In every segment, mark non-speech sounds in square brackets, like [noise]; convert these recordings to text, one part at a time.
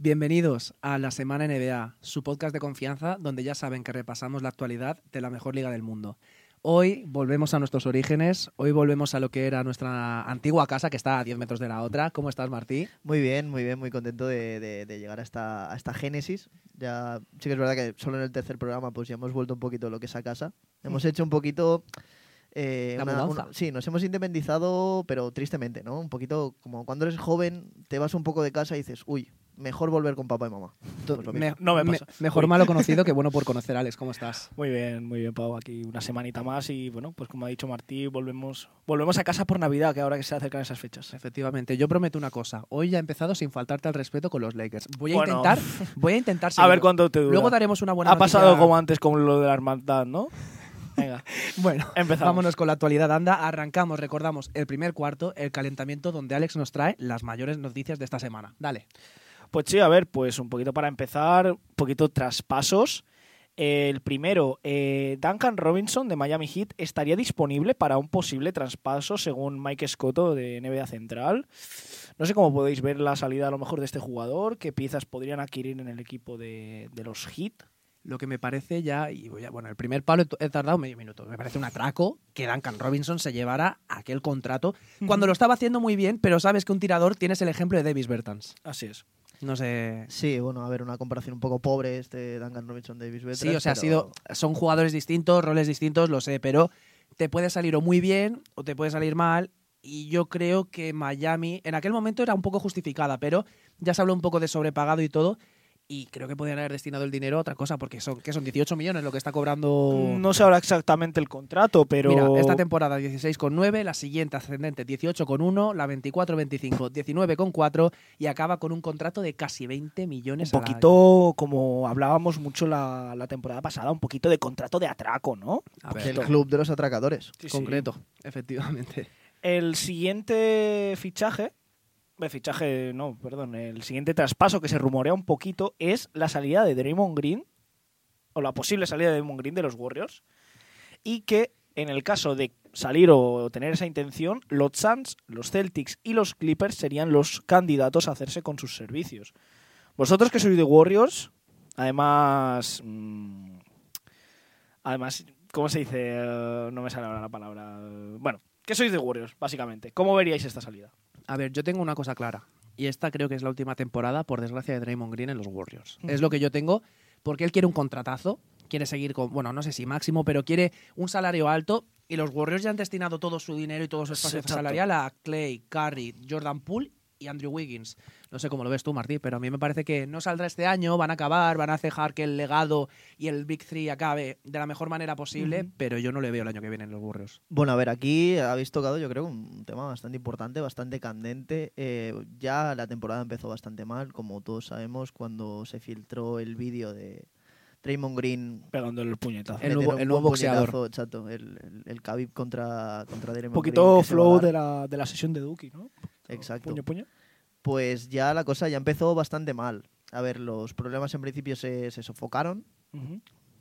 Bienvenidos a la Semana NBA, su podcast de confianza donde ya saben que repasamos la actualidad de la mejor liga del mundo. Hoy volvemos a nuestros orígenes, hoy volvemos a lo que era nuestra antigua casa que está a 10 metros de la otra. ¿Cómo estás, Martí? Muy bien, muy bien, muy contento de, de- de llegar a esta, a esta génesis. Ya sí que es verdad que solo en el tercer programa pues ya hemos vuelto un poquito a lo que es a casa. Hemos hecho un poquito... eh, La una- sí, nos hemos independizado, pero tristemente, ¿no? Un poquito como cuando eres joven, te vas un poco de casa y dices, uy, mejor volver con papá y mamá. Pues lo Me- mismo. No me pasa. mejor Uy. malo conocido [laughs] que bueno por conocer, Alex. ¿Cómo estás? Muy bien, muy bien, Pau. Aquí una semanita más y bueno, pues como ha dicho Martí, volvemos, volvemos a casa por Navidad, que ahora que se acercan esas fechas. Efectivamente, yo prometo una cosa. Hoy ya he empezado sin faltarte al respeto con los Lakers. Voy a Bueno. intentar, [laughs] voy a intentar A ver cuánto te dura. Luego daremos una buena ha pasado como antes con lo de la hermandad, ¿no? Venga, [laughs] Bueno, empezamos. vámonos con la actualidad. Anda, arrancamos, recordamos, el primer cuarto, el calentamiento donde Alex nos trae las mayores noticias de esta semana. Dale. Pues sí, a ver, pues un poquito para empezar, un poquito traspasos. El primero, eh, Duncan Robinson de Miami Heat estaría disponible para un posible traspaso según Mike Scotto de NBA Central. No sé cómo podéis ver la salida a lo mejor de este jugador, qué piezas podrían adquirir en el equipo de, de los Heat. Lo que me parece ya, y voy a- bueno, el primer palo he- he tardado medio minuto. Me parece un atraco que Duncan Robinson se llevara aquel contrato cuando lo estaba haciendo muy bien, pero sabes que un tirador tienes el ejemplo de Davis Bertans. Así es. No sé. Sí, bueno, a ver, una comparación un poco pobre este Duncan Robinson Davis Bertans, Sí, o sea, ha sido, son jugadores distintos, roles distintos, lo sé, pero te puede salir o muy bien o te puede salir mal. Y yo creo que Miami en aquel momento era un poco justificada, pero ya se habló un poco de sobrepagado y todo. Y creo que podrían haber destinado el dinero a otra cosa, porque son, ¿qué son 18 millones lo que está cobrando. No sé ahora exactamente el contrato, pero... Mira, esta temporada 16,9, la siguiente ascendente 18,1, la 24-25 19,4 y acaba con un contrato de casi 20 millones un poquito, como hablábamos mucho la, la temporada pasada, un poquito de contrato de atraco, ¿no? A ver, El club de los atracadores. concreto, efectivamente. El siguiente fichaje, fichaje, no, perdón, el siguiente traspaso que se rumorea un poquito es la salida de Draymond Green, o la posible salida de Draymond Green de los Warriors, y que en el caso de salir o tener esa intención, los Suns, los Celtics y los Clippers serían los candidatos a hacerse con sus servicios. Vosotros que sois de Warriors, además... mm, además, ¿cómo se dice? Eh, no me sale ahora la palabra. Bueno, que sois de Warriors, básicamente. ¿Cómo veríais esta salida? A ver, yo tengo una cosa clara. Y esta creo que es la última temporada, por desgracia, de Draymond Green en los Warriors. Es lo que yo tengo, porque él quiere un contratazo, quiere seguir con, bueno, no sé si máximo, pero quiere un salario alto. Y los Warriors ya han destinado todo su dinero y todo su espacio Exacto. salarial a Clay, Curry, Jordan Poole y Andrew Wiggins. No sé cómo lo ves tú, Martí, pero a mí me parece que no saldrá este año, van a acabar, van a dejar que el legado y el Big Three acabe de la mejor manera posible, pero yo no le veo el año que viene en los Warriors. Bueno, a ver, aquí habéis tocado yo creo un tema bastante importante, bastante candente. Eh, ya la temporada empezó bastante mal, como todos sabemos, cuando se filtró el vídeo de Draymond Green. Pegándole el puñetazo. El nuevo- un el nuevo boxeador. Exacto, el, el, el Khabib contra, contra Draymond Un poquito Green, flow de la, de la sesión de Duki, ¿no? Exacto. Puño, puño. Pues ya la cosa ya empezó bastante mal. A ver, los problemas en principio se, se sofocaron,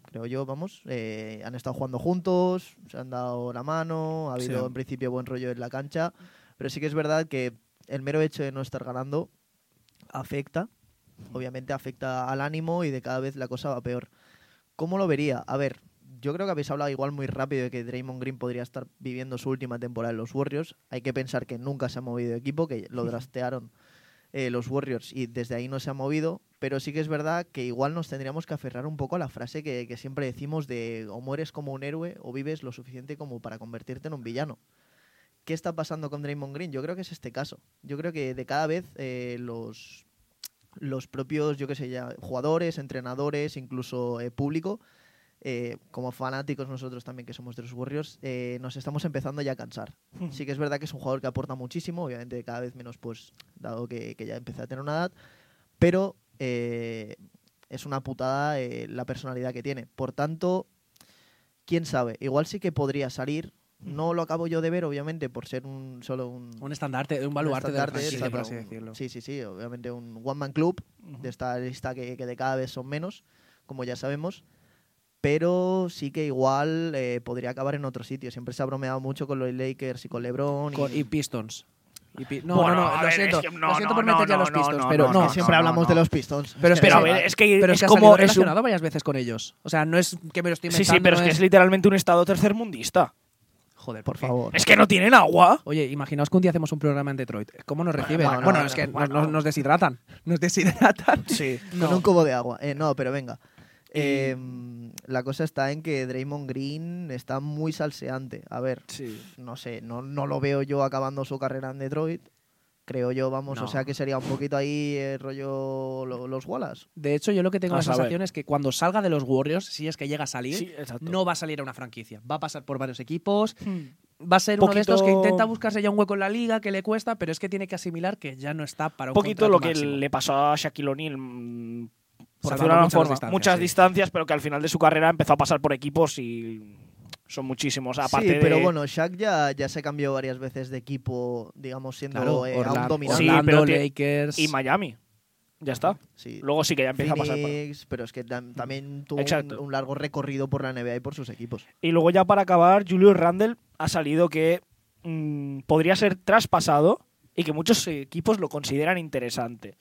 creo yo, vamos. Eh, han estado jugando juntos, se han dado la mano, ha habido Sí. en principio buen rollo en la cancha, pero sí que es verdad que el mero hecho de no estar ganando afecta, obviamente afecta al ánimo y de cada vez la cosa va peor. ¿Cómo lo vería? A ver, yo creo que habéis hablado igual muy rápido de que Draymond Green podría estar viviendo su última temporada en los Warriors. Hay que pensar que nunca se ha movido de equipo, que lo [laughs] drastearon eh, los Warriors y desde ahí no se ha movido, pero sí que es verdad que igual nos tendríamos que aferrar un poco a la frase que, siempre decimos de o mueres como un héroe o vives lo suficiente como para convertirte en un villano. ¿Qué está pasando con Draymond Green? Yo creo que es este caso. Yo creo que de cada vez eh, los, los propios, yo qué sé, ya, jugadores, entrenadores, incluso eh, público, eh, como fanáticos nosotros también que somos de los Warriors, eh, nos estamos empezando ya a cansar. Sí que es verdad que es un jugador que aporta muchísimo, obviamente cada vez menos, pues, dado que, que ya empieza a tener una edad, pero eh, es una putada eh, la personalidad que tiene. Por tanto, quién sabe, igual sí que podría salir. No lo acabo yo de ver, obviamente, por ser un solo un, Un estandarte, un baluarte de la por así decirlo. Sí, sí, sí, obviamente un one man club Ujú. de esta lista que, que de cada vez son menos, como ya sabemos. Pero sí que igual eh, podría acabar en otro sitio. Siempre se ha bromeado mucho con los Lakers y con LeBron. y- Con- y Pistons. Y pi- no, Bueno, no, a no, lo siento. es que no, lo siento no, por no, meter ya no, los Pistons, no, pero no, siempre no, hablamos no. de los Pistons. Pero Es que Pero sí, es que Pero es que como un- relacionado varias veces con ellos. O sea, no es que me lo estoy Sí, inventando. sí, pero es que es literalmente un estado tercermundista. Joder, por favor. Es que no tienen agua. Oye, imaginaos que un día hacemos un programa en Detroit. ¿Cómo nos reciben? bueno, Bueno, bueno, es que bueno. nos- nos, nos deshidratan. Nos deshidratan. Sí. Con un cubo de agua. Eh, no, pero venga. Eh, la cosa está en que Draymond Green está muy salseante. A ver, Sí. no sé, no, no lo veo yo acabando su carrera en Detroit. Creo yo, vamos, No. o sea que sería un poquito ahí el rollo lo- los Wallace. De hecho, yo lo que tengo A la saber. sensación es que cuando salga de los Warriors, si es que llega a salir, Sí, no va a salir a una franquicia. Va a pasar por varios equipos. Hmm. Va a ser uno de estos que intenta buscarse ya un hueco en la liga, que le cuesta, pero es que tiene que asimilar que ya no está para Un un poquito lo que máximo. le pasó a Shaquille O'Neal. Mm, Por Salvando decirlo de alguna muchas forma. distancias, muchas sí. distancias, pero que al final de su carrera empezó a pasar por equipos y son muchísimos. Aparte sí, pero de- bueno, Shaq ya, ya se cambió varias veces de equipo, digamos, siendo Claro, eh, aún Orla- dominante. Sí, Orlando, pero Lakers. Y Miami. Ya está. Sí. Luego sí que ya empieza a pasar por... Phoenix, pero es que tam- también tuvo un, un largo recorrido por la NBA y por sus equipos. Y luego ya para acabar, Julius Randle ha salido que mm, podría ser traspasado y que muchos equipos lo consideran interesante.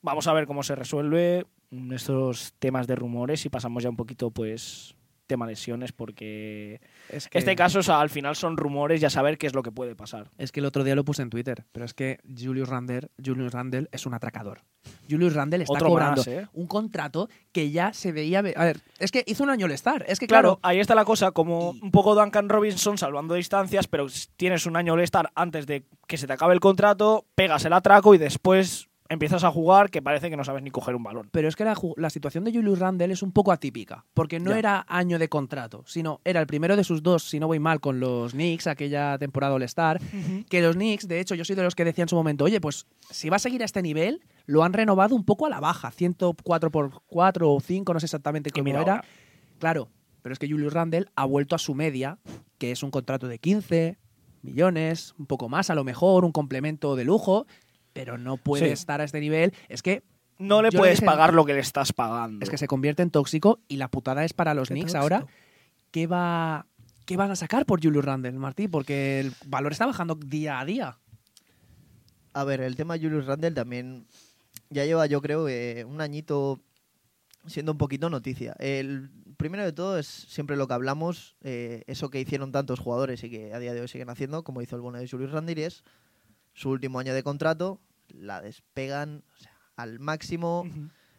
Vamos a ver cómo se resuelve mm, estos temas de rumores y pasamos ya un poquito, pues, tema lesiones, porque Es que, este caso o sea, al final son rumores y a saber qué es lo que puede pasar. es que el otro día lo puse en Twitter, pero es que Julius Randle, Julius Randle es un atracador. Julius Randle está Otro cobrando más, ¿eh? un contrato que ya se veía. ve- A ver, es que hizo un año el estar. Es que Claro, claro, ahí está la cosa, como Y- un poco Duncan Robinson salvando distancias, pero tienes un año All-Star antes de que se te acabe el contrato, pegas el atraco y después empiezas a jugar que parece que no sabes ni coger un balón. Pero es que la, situación de Julius Randle es un poco atípica, porque no Ya. era año de contrato, sino era el primero de sus dos, si no voy mal, con los Knicks, aquella temporada All-Star, que los Knicks, de hecho, yo soy de los que decía en su momento, oye, pues si va a seguir a este nivel, lo han renovado un poco a la baja, 104 por 4 o 5, no sé exactamente cómo era. ahora. Claro, pero es que Julius Randle ha vuelto a su media, que es un contrato de 15 millones, un poco más a lo mejor, un complemento de lujo, pero no puede Sí. estar a este nivel. Es que No le puedes dije- pagar lo que le estás pagando. es que se convierte en tóxico y la putada es para los Knicks tóxico. ahora. ¿Qué, va, ¿Qué van a sacar por Julius Randle, Martí? Porque el valor está bajando día a día. A ver, el tema Julius Randle también ya lleva, yo creo, eh, un añito siendo un poquito noticia. El primero de todo es siempre lo que hablamos, eh, eso que hicieron tantos jugadores y que a día de hoy siguen haciendo, como hizo el bueno de Julius Randle, y es su último año de contrato, la despegan o sea, al máximo,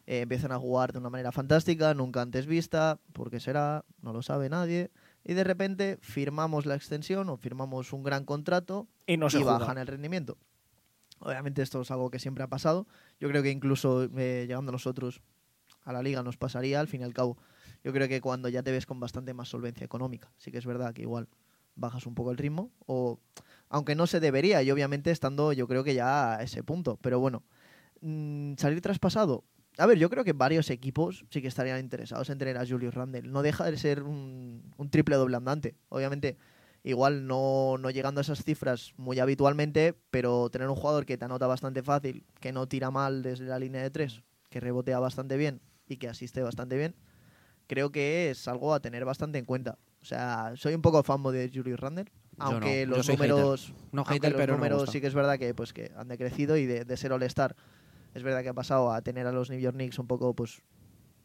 eh, empiezan a jugar de una manera fantástica, nunca antes vista, porque será, no lo sabe nadie, y de repente firmamos la extensión o firmamos un gran contrato Y no se y juega. bajan el rendimiento. Obviamente esto es algo que siempre ha pasado. Yo creo que incluso eh, llegando nosotros a la liga nos pasaría, al fin y al cabo. Yo creo que cuando ya te ves con bastante más solvencia económica, sí que es verdad que igual bajas un poco el ritmo, o aunque no se debería, y obviamente estando yo creo que ya a ese punto, pero bueno, mm, salir traspasado. A ver, yo creo que varios equipos sí que estarían interesados en tener a Julius Randle. No deja de ser un, triple doble andante. Obviamente, igual no, no llegando a esas cifras muy habitualmente, pero tener un jugador que te anota bastante fácil, que no tira mal desde la línea de tres, que rebotea bastante bien y que asiste bastante bien, creo que es algo a tener bastante en cuenta. O sea, soy un poco fanboy de Julius Randle, aunque no, los números, No aunque hater, los pero números sí que es verdad que pues que han decrecido y de, de ser All-Star es verdad que ha pasado a tener a los New York Knicks un poco pues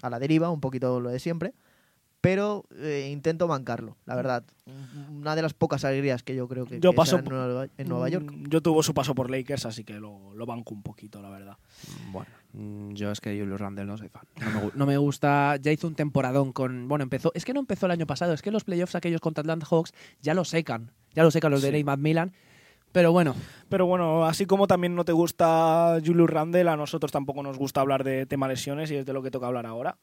a la deriva, un poquito lo de siempre, pero eh, intento bancarlo, la verdad. Una de las pocas alegrías que yo creo que, Yo que paso en Nueva, en Nueva York. Mm, Yo tuvo su paso por Lakers, así que lo, lo banco un poquito, la verdad. Bueno, mm, yo es que Julius Randle no soy fan. No me, gu- no me gusta. Ya hizo un temporadón con. Bueno, empezó. Es que no empezó el año pasado. Es que los playoffs aquellos contra Atlanta Hawks ya lo secan. Ya lo secan los de Sí. Nate McMillan. Pero bueno, Pero bueno, así como también no te gusta Julius Randle, a nosotros tampoco nos gusta hablar de tema lesiones y es de lo que toca hablar ahora.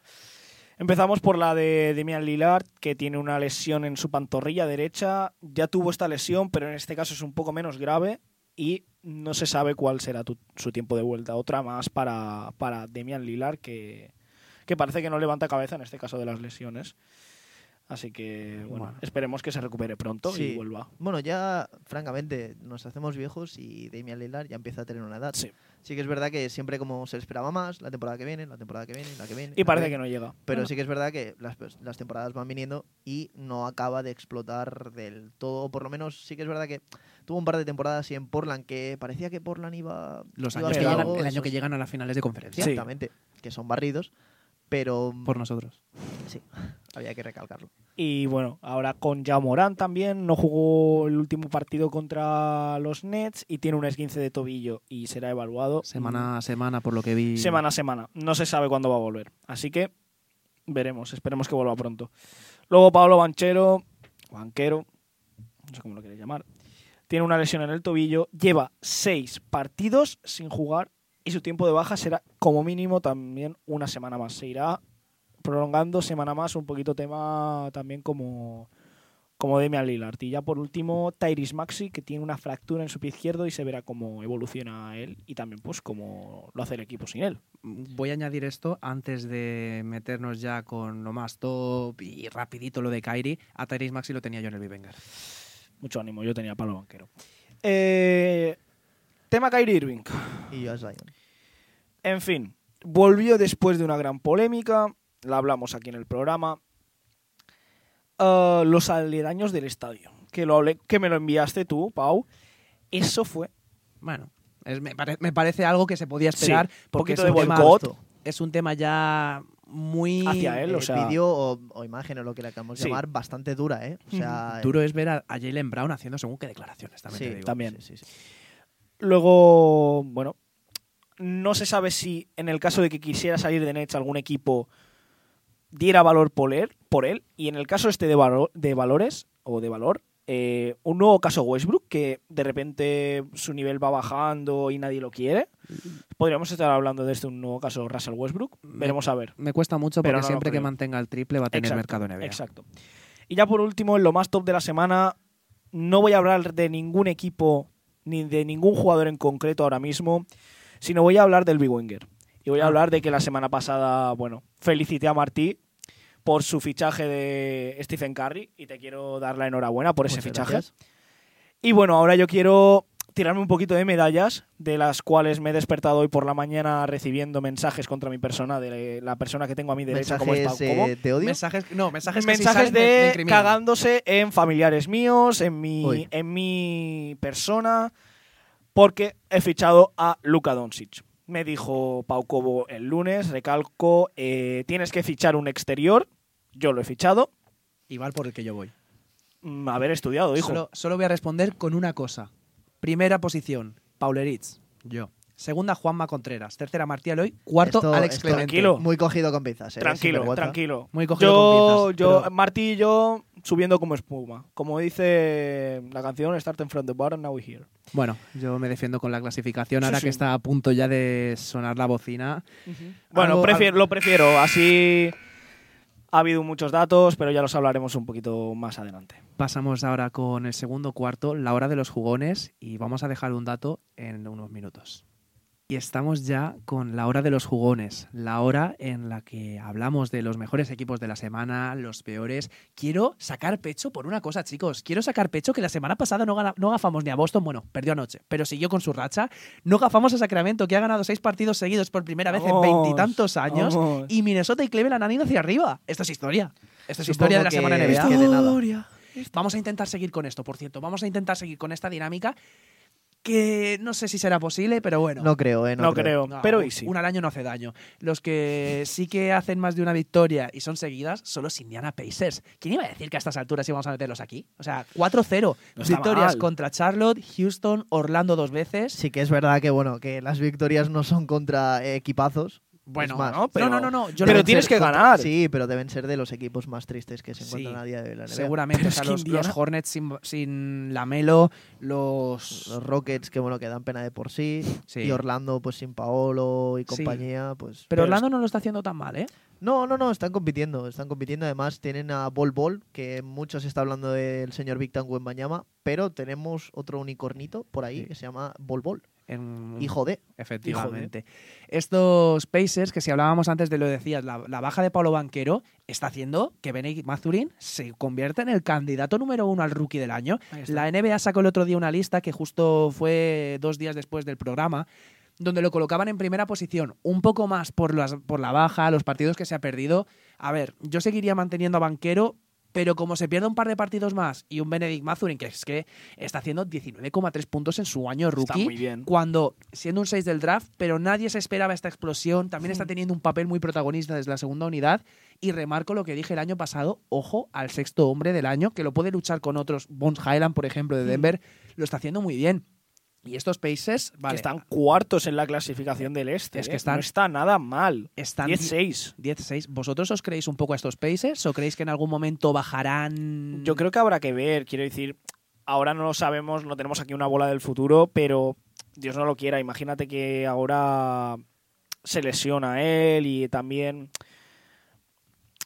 Empezamos por la de Demian Lillard, que tiene una lesión en su pantorrilla derecha. Ya tuvo esta lesión, pero en este caso es un poco menos grave y no se sabe cuál será su tiempo de vuelta. Otra más para, para Demian Lillard, que, que parece que no levanta cabeza en este caso de las lesiones. Así que, bueno, Bueno. esperemos que se recupere pronto Sí. y vuelva. Bueno, ya, francamente, nos hacemos viejos y Damian Lillard ya empieza a tener una edad. Sí. Sí que es verdad que siempre como se esperaba más, la temporada que viene, la temporada que viene, la que viene. Y parece que viene. no llega. Pero Bueno, sí que es verdad que las, las temporadas van viniendo y no acaba de explotar del todo. Por lo menos sí que es verdad que tuvo un par de temporadas y en Portland que parecía que Portland iba. Los iba años que llegan, el año esos- que llegan a las finales de conferencia. Sí. Exactamente, que son barridos, pero Por nosotros. sí, [laughs] había que recalcarlo. Y bueno, ahora con Ja Morant también, no jugó el último partido contra los Nets y tiene un esguince de tobillo y será evaluado Semana a semana, por lo que vi. semana a semana. No se sabe cuándo va a volver. Así que veremos, esperemos que vuelva pronto. Luego Pablo Banchero, Banquero, no sé cómo lo queréis llamar, tiene una lesión en el tobillo, lleva seis partidos sin jugar y su tiempo de baja será como mínimo también una semana más. Se irá prolongando semana más un poquito tema también como como Demian Lillard. Y ya por último, Tyrese Maxi, que tiene una fractura en su pie izquierdo y se verá cómo evoluciona él y también pues cómo lo hace el equipo sin él. Voy a añadir esto antes de meternos ya con lo más top y rapidito lo de Kairi. A Tyrese Maxi lo tenía yo en el Vivengar. Mucho ánimo, yo tenía palo banquero. Eh, tema Kyrie Irving. Y Josh Zion. En fin, volvió después de una gran polémica, la hablamos aquí en el programa. Ah, los aledaños del estadio, que, lo hablé- que me lo enviaste tú, Pau. Eso fue Bueno, es- me, pare- me parece algo que se podía esperar Sí, porque es de un, tema, es un tema ya muy Hacia él, o Eh, sea- vídeo o, o imagen o lo que le acabamos de Sí. llamar bastante dura, ¿eh? O sea, duro es ver a, a Jalen Brown haciendo según qué declaraciones. También sí, te digo. también. sí. Luego, bueno, no se sabe si en el caso de que quisiera salir de Nets algún equipo diera valor por él, por él y en el caso este de, de valores o de valor, eh, un nuevo caso Westbrook que de repente su nivel va bajando y nadie lo quiere. Podríamos estar hablando de este un nuevo caso Russell Westbrook. Veremos a ver. Me cuesta mucho Pero porque no siempre que mantenga el triple va a tener Exacto, mercado en NBA. Exacto. Y ya por último, en lo más top de la semana, no voy a hablar de ningún equipo ni de ningún jugador en concreto ahora mismo, sino voy a hablar del Big Winger. Y voy a Ah. hablar de que la semana pasada, bueno, felicité a Martí por su fichaje de Stephen Curry y te quiero dar la enhorabuena por ese Muchas fichaje. gracias. Y bueno, ahora yo quiero tirarme un poquito de medallas, de las cuales me he despertado hoy por la mañana recibiendo mensajes contra mi persona, de la persona que tengo a mi derecha, como es Mensajes Pau Cobo. eh, de odio. Mensajes, no, mensajes, que si mensajes salen me- me de cagándose en familiares míos, en mi, Uy. en mi persona, porque he fichado a Luka Doncic. Me dijo Pau Cobo el lunes, recalco, eh, tienes que fichar un exterior. Yo lo he fichado. Igual por el que yo voy. Mm, Haber estudiado, hijo. Solo, solo voy a responder con una cosa. Primera posición, Pauleritz. Yo. Segunda, Juanma Contreras. Tercera, Martí Aloy. Cuarto, Esto- Alex esto- Clemente. Tranquilo. Muy cogido con pinzas, ¿eh? tranquilo, tranquilo. Muy cogido yo, con pinzas, yo, pero- Martí y yo subiendo como espuma. Como dice la canción, Start in front the bar and now we're here. Bueno, yo me defiendo con la clasificación. Sí, Ahora sí. que está a punto ya de sonar la bocina. Bueno, Algo- prefiero, algo- lo prefiero. Así ha habido muchos datos, pero ya los hablaremos un poquito más adelante. Pasamos ahora con el segundo cuarto, la hora de los jugones, y vamos a dejar un dato en unos minutos. Y estamos ya con la hora de los jugones, la hora en la que hablamos de los mejores equipos de la semana, los peores. Quiero sacar pecho por una cosa, chicos. Quiero sacar pecho que la semana pasada no, gana- no gafamos ni a Boston, bueno, perdió anoche, pero siguió con su racha. No gafamos a Sacramento, que ha ganado seis partidos seguidos por primera vez en Vamos, veintitantos años. vamos. Y Minnesota y Cleveland han ido hacia arriba. Esto es historia. Esto es Supongo historia de la que- semana NBA. nada. Vamos a intentar seguir con esto, por cierto. Vamos a intentar seguir con esta dinámica que no sé si será posible, pero bueno. No creo, ¿eh? No, No, creo. creo, No, pero y sí. Un al año no hace daño. Los que sí que hacen más de una victoria y son seguidas son los Indiana Pacers. ¿Quién iba a decir que a estas alturas íbamos a meterlos aquí? O sea, 4-0. No está Victorias mal. contra Charlotte, Houston, Orlando dos veces. Sí que es verdad que, bueno, que las victorias no son contra equipazos. Bueno, más, no, pero- no, no, no, no. Yo pero lo- tienes que ganar. Sí, pero deben ser de los equipos más tristes que se Sí, encuentran a día de hoy la NBA. Seguramente. O sea, los, Hornets sin, sin Lamelo, los. Los Rockets, que bueno, que dan pena de por sí. Sí. Y Orlando, pues sin Paolo y Sí. compañía, pues. Pero Orlando no lo está haciendo tan mal, ¿eh? No, no, no, están compitiendo. Están compitiendo. Además, tienen a Bol Bol, que mucho se está hablando del señor Victor Wembanyama, pero tenemos otro unicornito por ahí Sí. que se llama Bol Bol. En- Hijo de. Efectivamente. Estos Pacers, que si hablábamos antes de lo decías, la, la baja de Pablo Banquero está haciendo que Benedict Mathurin se convierta en el candidato número uno al rookie del año. La NBA sacó el otro día una lista que justo fue dos días después del programa, donde lo colocaban en primera posición, un poco más por, las, por la baja, los partidos que se ha perdido. A ver, yo seguiría manteniendo a Banquero, pero como se pierde un par de partidos más y un Benedict Mathurin, que es que está haciendo 19,3 puntos en su año Está rookie, muy bien. cuando siendo un 6 del draft, pero nadie se esperaba esta explosión, también está teniendo un papel muy protagonista desde la segunda unidad y remarco lo que dije el año pasado, ojo al sexto hombre del año, que lo puede luchar con otros, Bones Highland, por ejemplo, de Denver, lo está haciendo muy bien. Y estos Pacers, vale, Que están cuartos en la clasificación del este. Es que ¿eh? no está nada mal. están 10-6. 10-6. ¿Vosotros os creéis un poco a estos Pacers o creéis que en algún momento bajarán? Yo creo que habrá que ver, quiero decir, ahora no lo sabemos, no tenemos aquí una bola del futuro, pero Dios no lo quiera, imagínate que ahora se lesiona él y también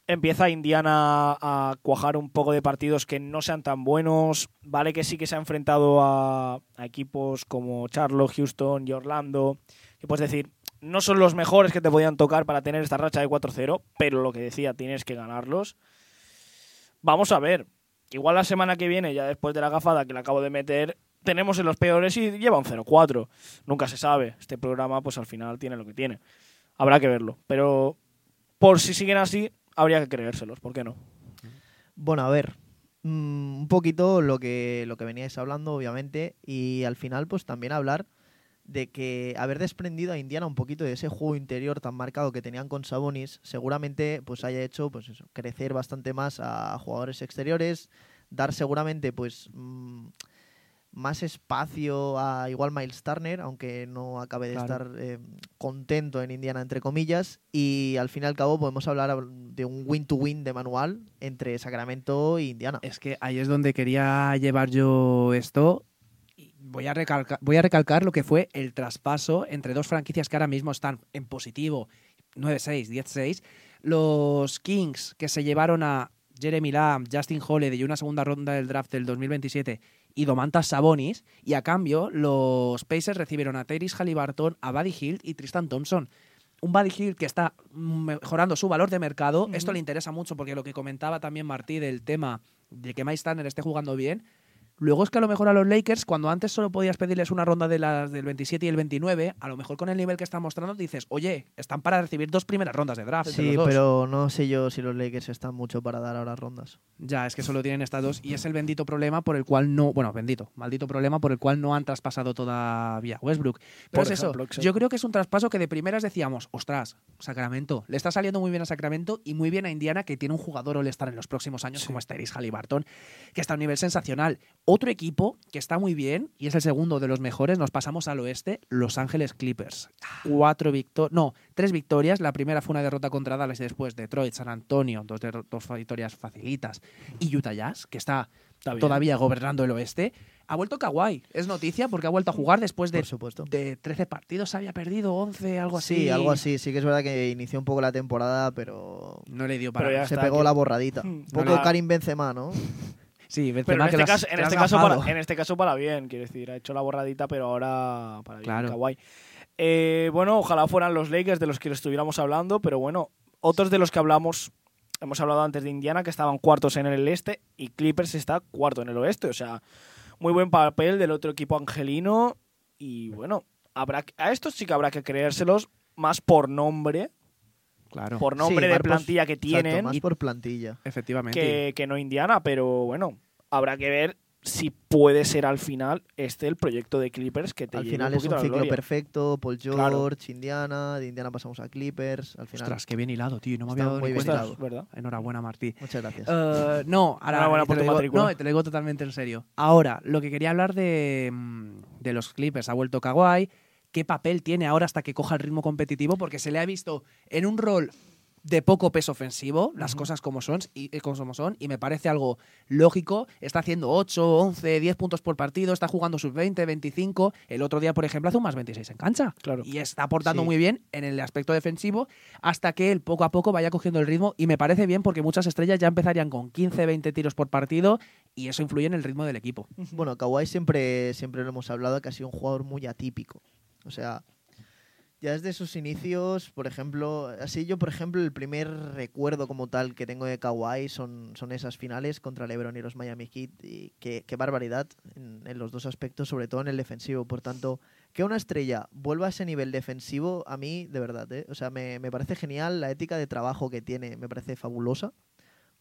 empieza Indiana a cuajar un poco de partidos que no sean tan buenos, vale que sí que se ha enfrentado a, equipos como Charlotte, Houston y Orlando, que puedes decir, no son los mejores que te podían tocar para tener esta racha de 4-0, pero lo que decía, tienes que ganarlos. Vamos a ver. Igual la semana que viene, ya después de la gafada que le acabo de meter, tenemos en los peores y lleva un 0-4. Nunca se sabe. Este programa, pues al final tiene lo que tiene. Habrá que verlo. Pero por si siguen así, habría que creérselos. ¿Por qué no? Bueno, a ver. mm, un poquito lo que, lo que veníais hablando, obviamente. Y al final, pues también hablar de que haber desprendido a Indiana un poquito de ese juego interior tan marcado que tenían con Sabonis, seguramente pues haya hecho pues crecer bastante más a jugadores exteriores, dar seguramente pues mm, más espacio a igual Miles Turner, aunque no acabe de Claro. estar eh, contento en Indiana entre comillas, y al fin y al cabo podemos hablar de un win-to-win de manual entre Sacramento e Indiana. Es que ahí es donde quería llevar yo esto. Voy a, recalcar, voy a recalcar lo que fue el traspaso entre dos franquicias que ahora mismo están en positivo, 9-6, 10-6. Los Kings que se llevaron a Jeremy Lamb, Justin Holiday y una segunda ronda del draft del 2027 y Domantas Sabonis. Y a cambio, los Pacers recibieron a Tyrese Halliburton, a Buddy Hield y Tristan Thompson. Un Buddy Hield que está mejorando su valor de mercado. Esto le interesa mucho porque lo que comentaba también Martí del tema de que Mike Turner esté jugando bien. Luego es que a lo mejor a los Lakers, cuando antes solo podías pedirles una ronda de las del 27 y el 29, a lo mejor con el nivel que están mostrando dices, oye, están para recibir dos primeras rondas de draft. Sí, los dos". pero no sé yo si los Lakers están mucho para dar ahora rondas. Ya, es que solo tienen estas dos y es el bendito problema por el cual no, bueno, bendito, maldito problema por el cual no han traspasado todavía Westbrook. Pero Por es ejemplo, eso, yo creo que es un traspaso que de primeras decíamos, ostras, Sacramento, le está saliendo muy bien a Sacramento y muy bien a Indiana que tiene un jugador all-star en los próximos años Sí. como es Tyrese Halliburton, que está a un nivel sensacional. Otro equipo que está muy bien y es el segundo de los mejores, nos pasamos al oeste, Los Ángeles Clippers. Cuatro victorias, no, tres victorias, la primera fue una derrota contra Dallas y después Detroit, San Antonio, dos, dos victorias facilitas y Utah Jazz, que está Está todavía gobernando el oeste. Ha vuelto Kawhi. Es noticia porque ha vuelto a jugar después de, Por supuesto. de 13 partidos. Había perdido 11, algo así. Sí, algo así. Sí que es verdad que inició un poco la temporada, pero No le dio para. Se pegó que- la borradita. Un poco Ah. Karim Benzema, ¿no? Sí, Pero en que este, has- en, este caso para, en este caso para bien, quiero decir, ha hecho la borradita, pero ahora para bien, Claro. Kawhi. Eh, bueno, ojalá fueran los Lakers de los que estuviéramos hablando, pero bueno, otros de los que hablamos, hemos hablado antes de Indiana, que estaban cuartos en el este, y Clippers está cuarto en el oeste, o sea, muy buen papel del otro equipo angelino, y bueno, habrá a estos sí que habrá que creérselos más por nombre, Claro, por nombre Sí, de más por- plantilla que Exacto, tienen, más por plantilla. efectivamente. que, que no Indiana, pero bueno, habrá que ver si puede ser al final este el proyecto de Clippers que te Al final un es un a la ciclo gloria. perfecto. Paul George, Claro. Indiana. De Indiana pasamos a Clippers. Al final. Ostras, qué bien hilado, tío. No me Está había dado muy ni bien cuenta. hilado. ¿verdad? Enhorabuena, Martí. Muchas gracias. Eh, no, ahora Enhorabuena te por lo tu digo- matrícula. no, te lo digo totalmente en serio. Ahora, lo que quería hablar de, mm, de los Clippers, ha vuelto Kawhi, qué papel tiene ahora hasta que coja el ritmo competitivo, porque se le ha visto en un rol de poco peso ofensivo, las cosas como son, y, eh, como son, y me parece algo lógico. Está haciendo 8, 11, 10 puntos por partido, está jugando sus 20, 25. El otro día, por ejemplo, hace un más 26 en cancha. Claro. Y está aportando Sí. muy bien en el aspecto defensivo hasta que él poco a poco vaya cogiendo el ritmo. Y me parece bien porque muchas estrellas ya empezarían con 15, 20 tiros por partido y eso influye en el ritmo del equipo. Bueno, Kawhi siempre, siempre lo hemos hablado que ha sido un jugador muy atípico. O sea, ya desde sus inicios, por ejemplo, así yo, por ejemplo, el primer recuerdo como tal que tengo de Kawhi son, son esas finales contra LeBron y los Miami Heat. Y qué, barbaridad en, en los dos aspectos, sobre todo en el defensivo. Por tanto, que una estrella vuelva a ese nivel defensivo, a mí, de verdad, ¿eh? o sea, me, me parece genial la ética de trabajo que tiene, me parece fabulosa.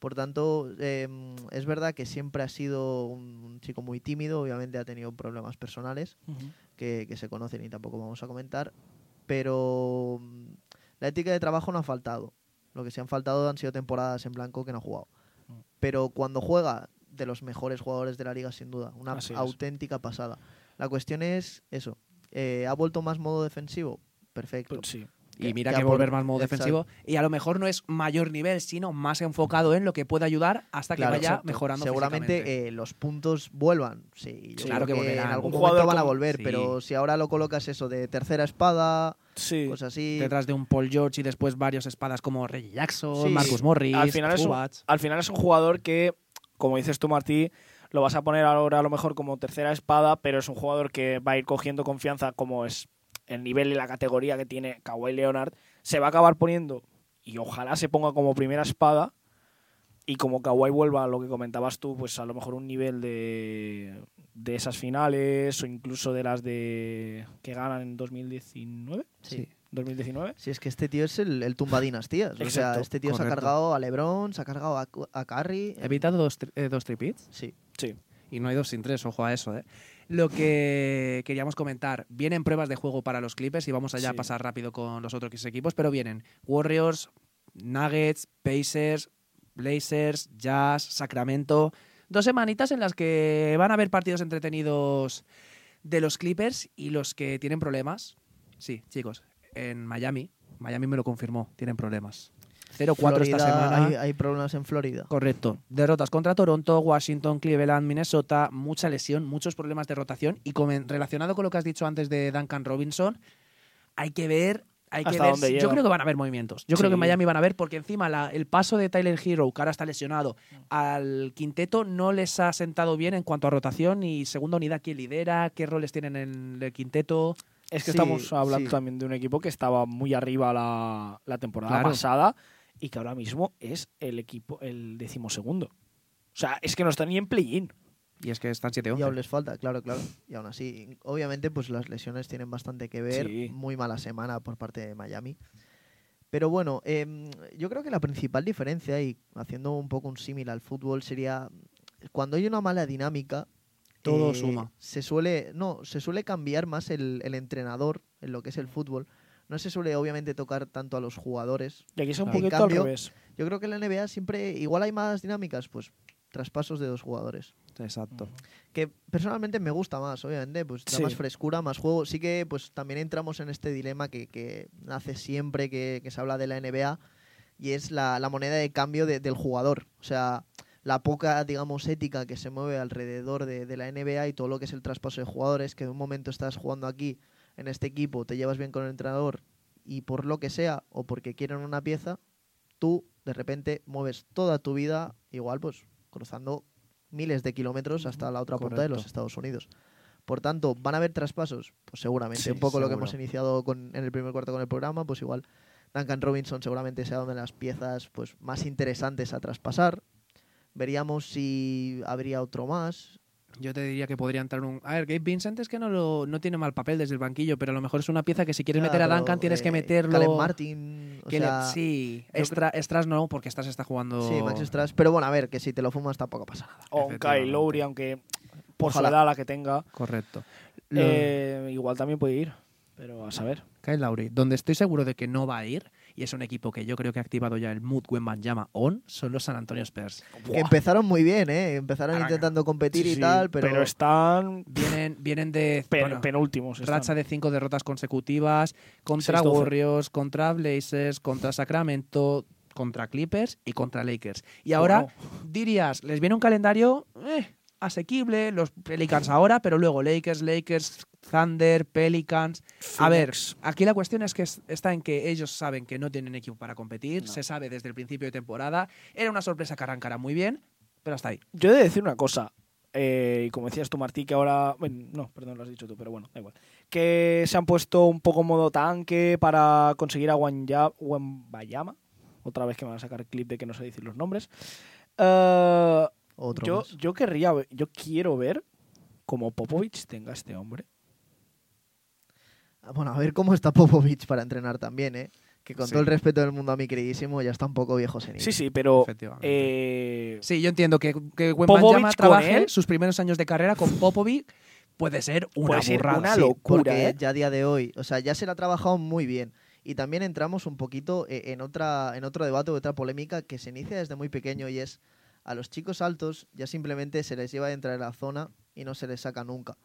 Por tanto, eh, es verdad que siempre ha sido un, un chico muy tímido, obviamente ha tenido problemas personales que, que se conocen y tampoco vamos a comentar, pero mm, la ética de trabajo no ha faltado. Lo que se han faltado han sido temporadas en blanco que no ha jugado. Mm. Pero cuando juega, de los mejores jugadores de la liga, sin duda, una Así es. auténtica pasada. La cuestión es eso, eh, ¿ha vuelto más modo defensivo? Perfecto. Pues sí. Y mira que volver más modo exacto. defensivo. Y a lo mejor no es mayor nivel, sino más enfocado en lo que puede ayudar hasta que Claro, vaya exacto. mejorando. Seguramente eh, los puntos vuelvan. Sí, yo Sí, claro creo que que en volverán. algún Un momento jugador van a volver, sí. pero si ahora lo colocas eso de tercera espada, Sí. cosas así. Detrás de un Paul George y después varios espadas como Reggie Jackson, Sí. Marcus Morris, al final, es un, al final es un jugador que, como dices tú, Martí, lo vas a poner ahora a lo mejor como tercera espada, pero es un jugador que va a ir cogiendo confianza como es el nivel y la categoría que tiene Kawhi Leonard. Se va a acabar poniendo, y ojalá se ponga como primera espada, y como Kawhi vuelva a lo que comentabas tú, pues a lo mejor un nivel de, de esas finales o incluso de las de que ganan en 2019. Sí. 2019. Si es que este tío es el, el tumba dinastías. O sea, este tío se ha cargado a LeBron, se ha cargado a, a Curry. He evitado dos, tri- eh, dos tripits Sí. Sí. y no hay dos sin tres, ojo a eso. ¿eh? Lo que queríamos comentar, vienen pruebas de juego para los Clippers y vamos allá Sí. a pasar rápido con los otros equipos, pero vienen Warriors, Nuggets, Pacers, Blazers, Jazz, Sacramento. Dos semanitas en las que van a haber partidos entretenidos de los Clippers y los que tienen problemas. Sí, chicos, en Miami, Miami me lo confirmó, tienen problemas. 0-4 esta semana. Hay, hay problemas en Florida. Correcto. Derrotas contra Toronto, Washington, Cleveland, Minnesota, mucha lesión, muchos problemas de rotación. Y relacionado con lo que has dicho antes de Duncan Robinson, hay que ver. Hay que ver yo creo que van a haber movimientos. Yo creo que en. Miami van a ver, porque encima la- el paso de Tyler Hero, que ahora está lesionado, al quinteto no les ha sentado bien en cuanto a rotación y segunda unidad quién lidera, qué roles tienen en el quinteto. Es que Sí, estamos hablando sí. también de un equipo que estaba muy arriba la, la temporada Claro. pasada y que ahora mismo es el equipo, el decimosegundo. O sea, es que no está ni en play-in. Y es que están Y aún 7-11. les falta, claro, claro. Y aún así, obviamente, pues las lesiones tienen bastante que ver. Sí. Muy mala semana por parte de Miami. Pero bueno, em, yo creo que la principal diferencia, y haciendo un poco un símil al fútbol, sería cuando hay una mala dinámica. Todo eh, suma. Se suele, no, se suele cambiar más el, el entrenador en lo que es el fútbol. No se suele, obviamente, tocar tanto a los jugadores. Y aquí es un poquito cambio, al revés. Yo creo que en la NBA siempre, igual hay más dinámicas, pues traspasos de dos jugadores Exacto. que personalmente me gusta más, obviamente, pues da Sí. más frescura, más juego. Sí que pues también entramos en este dilema que, que nace siempre que, que se habla de la NBA y es la, la moneda de cambio de- del jugador. O sea, la poca, digamos, ética que se mueve alrededor de, de la NBA y todo lo que es el traspaso de jugadores, que de un momento estás jugando aquí, en este equipo, te llevas bien con el entrenador y por lo que sea, o porque quieren una pieza, tú de repente mueves toda tu vida, igual pues cruzando miles de kilómetros hasta la otra punta de los. Estados Unidos. Por tanto, ¿van a haber traspasos? Pues seguramente. Sí, un poco lo que hemos iniciado con, en el primer cuarto con el programa, pues igual Duncan Robinson seguramente sea una de las piezas pues, más interesantes a traspasar. Veríamos si habría otro más. Yo te diría que podría entrar un. A ver, Gabe Vincent es que no, lo, no tiene mal papel desde el banquillo, pero a lo mejor es una pieza que si quieres meter a pero, Duncan tienes que eh, meterlo. Caleb Martin. o que le- sea, sí, Extras no, porque Extras está jugando. sí, Max Strass. Pero bueno, a ver, que si te lo fumas tampoco pasa nada. O un Kyle. Lowry, aunque por Ojalá. su edad la que tenga, Correcto. Lo- eh, igual también puede ir. Pero a saber. Kyle Lowry, donde estoy seguro de que no va a ir, y es un equipo que yo creo que ha activado ya el mood Wembanyama on, son los San Antonio Spurs. Que empezaron muy bien, ¿eh? Empezaron intentando competir Sí, y sí, tal, pero, están Vienen, vienen de pen- bueno, penúltimos. están. racha de cinco derrotas consecutivas contra 6-12. Warriors, contra Blazers, contra Sacramento, contra Clippers y contra Lakers. Y ahora Wow. dirías, les viene un calendario eh, asequible, los Pelicans ahora, pero luego Lakers, Lakers, Thunder, Pelicans. A ver, Phoenix. aquí la cuestión es que es- está en que ellos saben que no tienen equipo para competir, No. se sabe desde el principio de temporada. Era una sorpresa que arrancara muy bien, pero hasta ahí. Yo he de decir una cosa. eh, y como decías tú, Martí, que ahora. Bueno, no, perdón, lo has dicho tú, pero bueno, da igual. Que se han puesto un poco modo tanque para conseguir a Wembayama. Otra vez que me van a sacar clip de que no sé decir los nombres. Eh, Otro yo, más. yo querría, ver- yo quiero ver cómo Popovich tenga este hombre. Ah, Bueno, a ver cómo está Popovich para entrenar también, ¿eh? Que con Sí. todo el respeto del mundo a mi queridísimo, ya está un poco viejo senil. Sí, sí, pero. Efectivamente. eh, Sí, yo entiendo que, que Popovich Wembanyama con trabaje él. sus primeros años de carrera con Popovic puede ser una Puede ser burrada. una Sí, locura, porque ¿eh? ya a día de hoy, o sea, ya se la ha trabajado muy bien. Y también entramos un poquito eh, en, otra, en otro debate o otra polémica que se inicia desde muy pequeño y es a los chicos altos ya simplemente se les lleva a entrar en la zona y no se les saca nunca.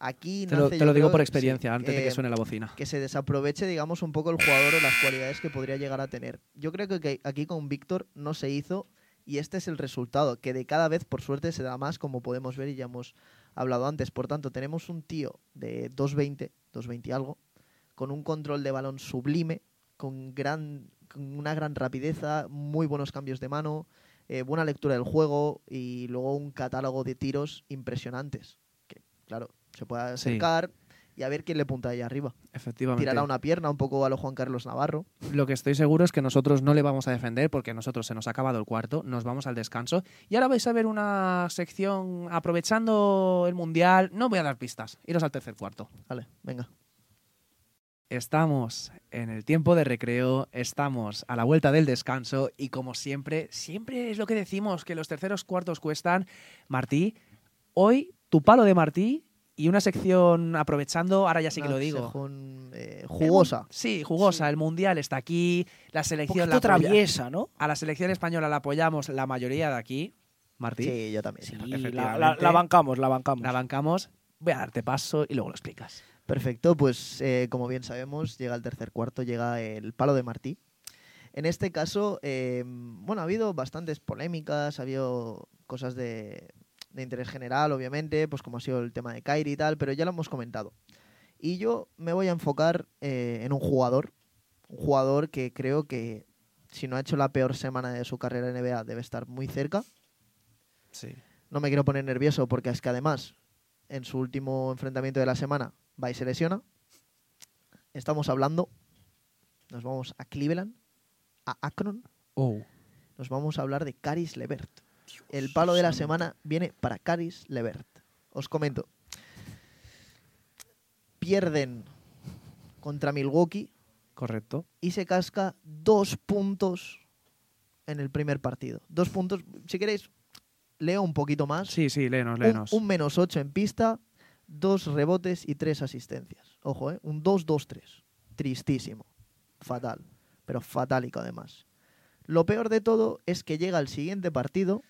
Aquí Te lo, nace, te yo lo digo creo, por sí, experiencia, antes de que suene la bocina. que se desaproveche, digamos, un poco el jugador o las cualidades que podría llegar a tener. Yo creo que- aquí con Víctor no se hizo y este es el resultado, que de cada vez, por suerte, se da más, como podemos ver y ya hemos hablado antes. Por tanto, tenemos un tío de 2.20, 2.20 y algo, con un control de balón sublime, con, gran, con una gran rapidez, muy buenos cambios de mano, eh, buena lectura del juego y luego un catálogo de tiros impresionantes. Que, claro, se puede Sí. acercar y a ver quién le punta ahí arriba Efectivamente. tirará una pierna un poco a lo Juan Carlos Navarro. Lo que estoy seguro es que nosotros no le vamos a defender porque nosotros se nos ha acabado el cuarto, nos vamos al descanso y ahora vais a ver una sección aprovechando el mundial. No voy a dar pistas, iros al tercer cuarto. Vale, venga. Estamos en el tiempo de recreo, estamos a la vuelta del descanso y como siempre, siempre es lo que decimos, que los terceros cuartos cuestan. Martí, hoy tu palo de Martí y una sección aprovechando, ahora ya sí que lo digo. sección, eh, jugosa. Sí, jugosa. Sí. El mundial está aquí, la selección la traviesa, ¿no? A la selección española la apoyamos la mayoría de aquí. Martí, Sí, yo también. Sí, efectivamente. la, la- la bancamos, la bancamos. la bancamos. Voy a darte paso y luego lo explicas. Perfecto, pues eh, como bien sabemos, llega el tercer cuarto, llega el palo de Martí. En este caso, eh, bueno, ha habido bastantes polémicas, ha habido cosas de, de interés general, obviamente, pues como ha sido el tema de Kairi y tal, pero ya lo hemos comentado. Y yo me voy a enfocar eh, en un jugador, un jugador que creo que si no ha hecho la peor semana de su carrera en NBA debe estar muy cerca. Sí. No me quiero poner nervioso porque es que además en su último enfrentamiento de la semana va y se lesiona. Estamos hablando, nos vamos a Cleveland, a Akron, Oh. nos vamos a hablar de Caris Levert. El palo de la semana viene para Caris Levert. Os comento. Pierden contra Milwaukee Correcto. y se casca dos puntos en el primer partido. Dos puntos, si queréis, leo un poquito más. Sí, sí, léenos, Un- léenos. Un, menos 8 en pista, dos rebotes y tres asistencias. Ojo, ¿eh? Un 2-2-3. Tristísimo. Fatal. Pero fatálico además. Lo peor de todo es que llega el siguiente partido.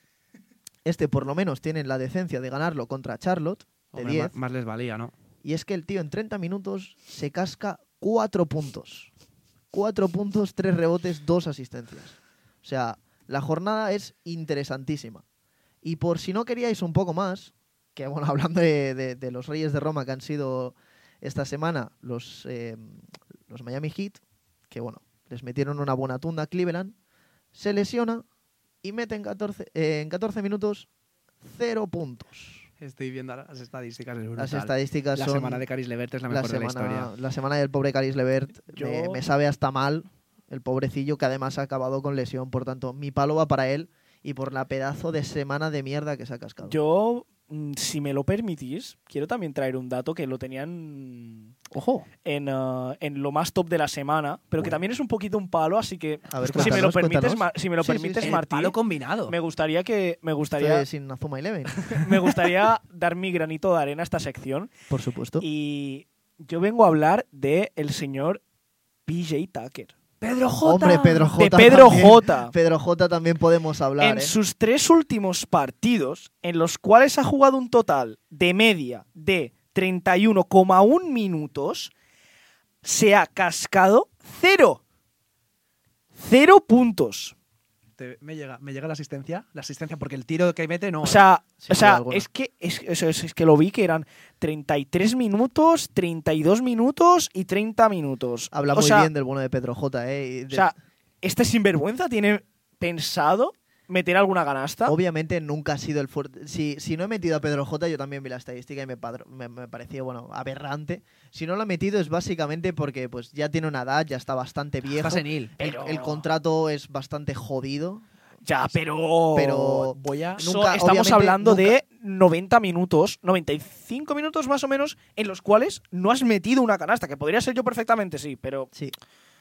Este por lo menos tienen la decencia de ganarlo contra Charlotte de Hombre, 10. ma- más les valía, ¿no? Y es que el tío en 30 minutos se casca 4 puntos. 4 puntos, 3 rebotes, 2 asistencias. O sea, la jornada es interesantísima. Y por si no queríais un poco más, que bueno, [laughs] hablando de, de- de los Reyes de Roma que han sido esta semana los, eh, los Miami Heat, que bueno, les metieron una buena tunda a Cleveland, se lesiona y mete en 14, eh, en 14 minutos 0 puntos. Estoy viendo las estadísticas. Es Las estadísticas La son semana de Caris Levert es la mejor de la historia. la semana del pobre Caris Levert Yo- me, me sabe hasta mal. El pobrecillo que además ha acabado con lesión. Por tanto, mi palo va para él y por la pedazo de semana de mierda que se ha cascado. Yo, si me lo permitís, quiero también traer un dato que lo tenían Ojo. en, ah, en lo más top de la semana, pero que también es un poquito un palo, así que A ver, si me lo permites, si me lo Sí, permites sí. El Martí, palo combinado. me gustaría que me gustaría sin Azuma Eleven, [laughs] me gustaría dar mi granito de arena a esta sección por supuesto. y yo vengo a hablar de el señor PJ Tucker, Pedro J. Hombre, Pedro J. de Pedro también. J. Pedro J también podemos hablar. en ¿eh? sus tres últimos partidos, en los cuales ha jugado un total de media de 31,1 minutos, se ha cascado cero. Cero puntos. Te- me, llega, me llega la asistencia. La asistencia, porque el tiro que mete no. O sea, o sea es que es, eso es, es que lo vi que eran 33 minutos, 32 minutos y 30 minutos. Habla o muy sea, bien del bueno de Pedro J. ¿eh? De- O sea, este sinvergüenza tiene pensado meter alguna canasta. Obviamente nunca ha sido el fuerte. Si, si no he metido a Pedro J, yo también vi la estadística y me, padr- me, me pareció, bueno, aberrante. Si no lo he metido es básicamente porque pues ya tiene una edad, ya está bastante viejo. Está senil. El, Pero- el contrato es bastante jodido. Ya, pero. Pero Voy a... Nunca- estamos hablando nunca- de 90 minutos, 95 minutos más o menos, en los cuales no has metido una canasta, que podría ser yo perfectamente, sí, pero Sí.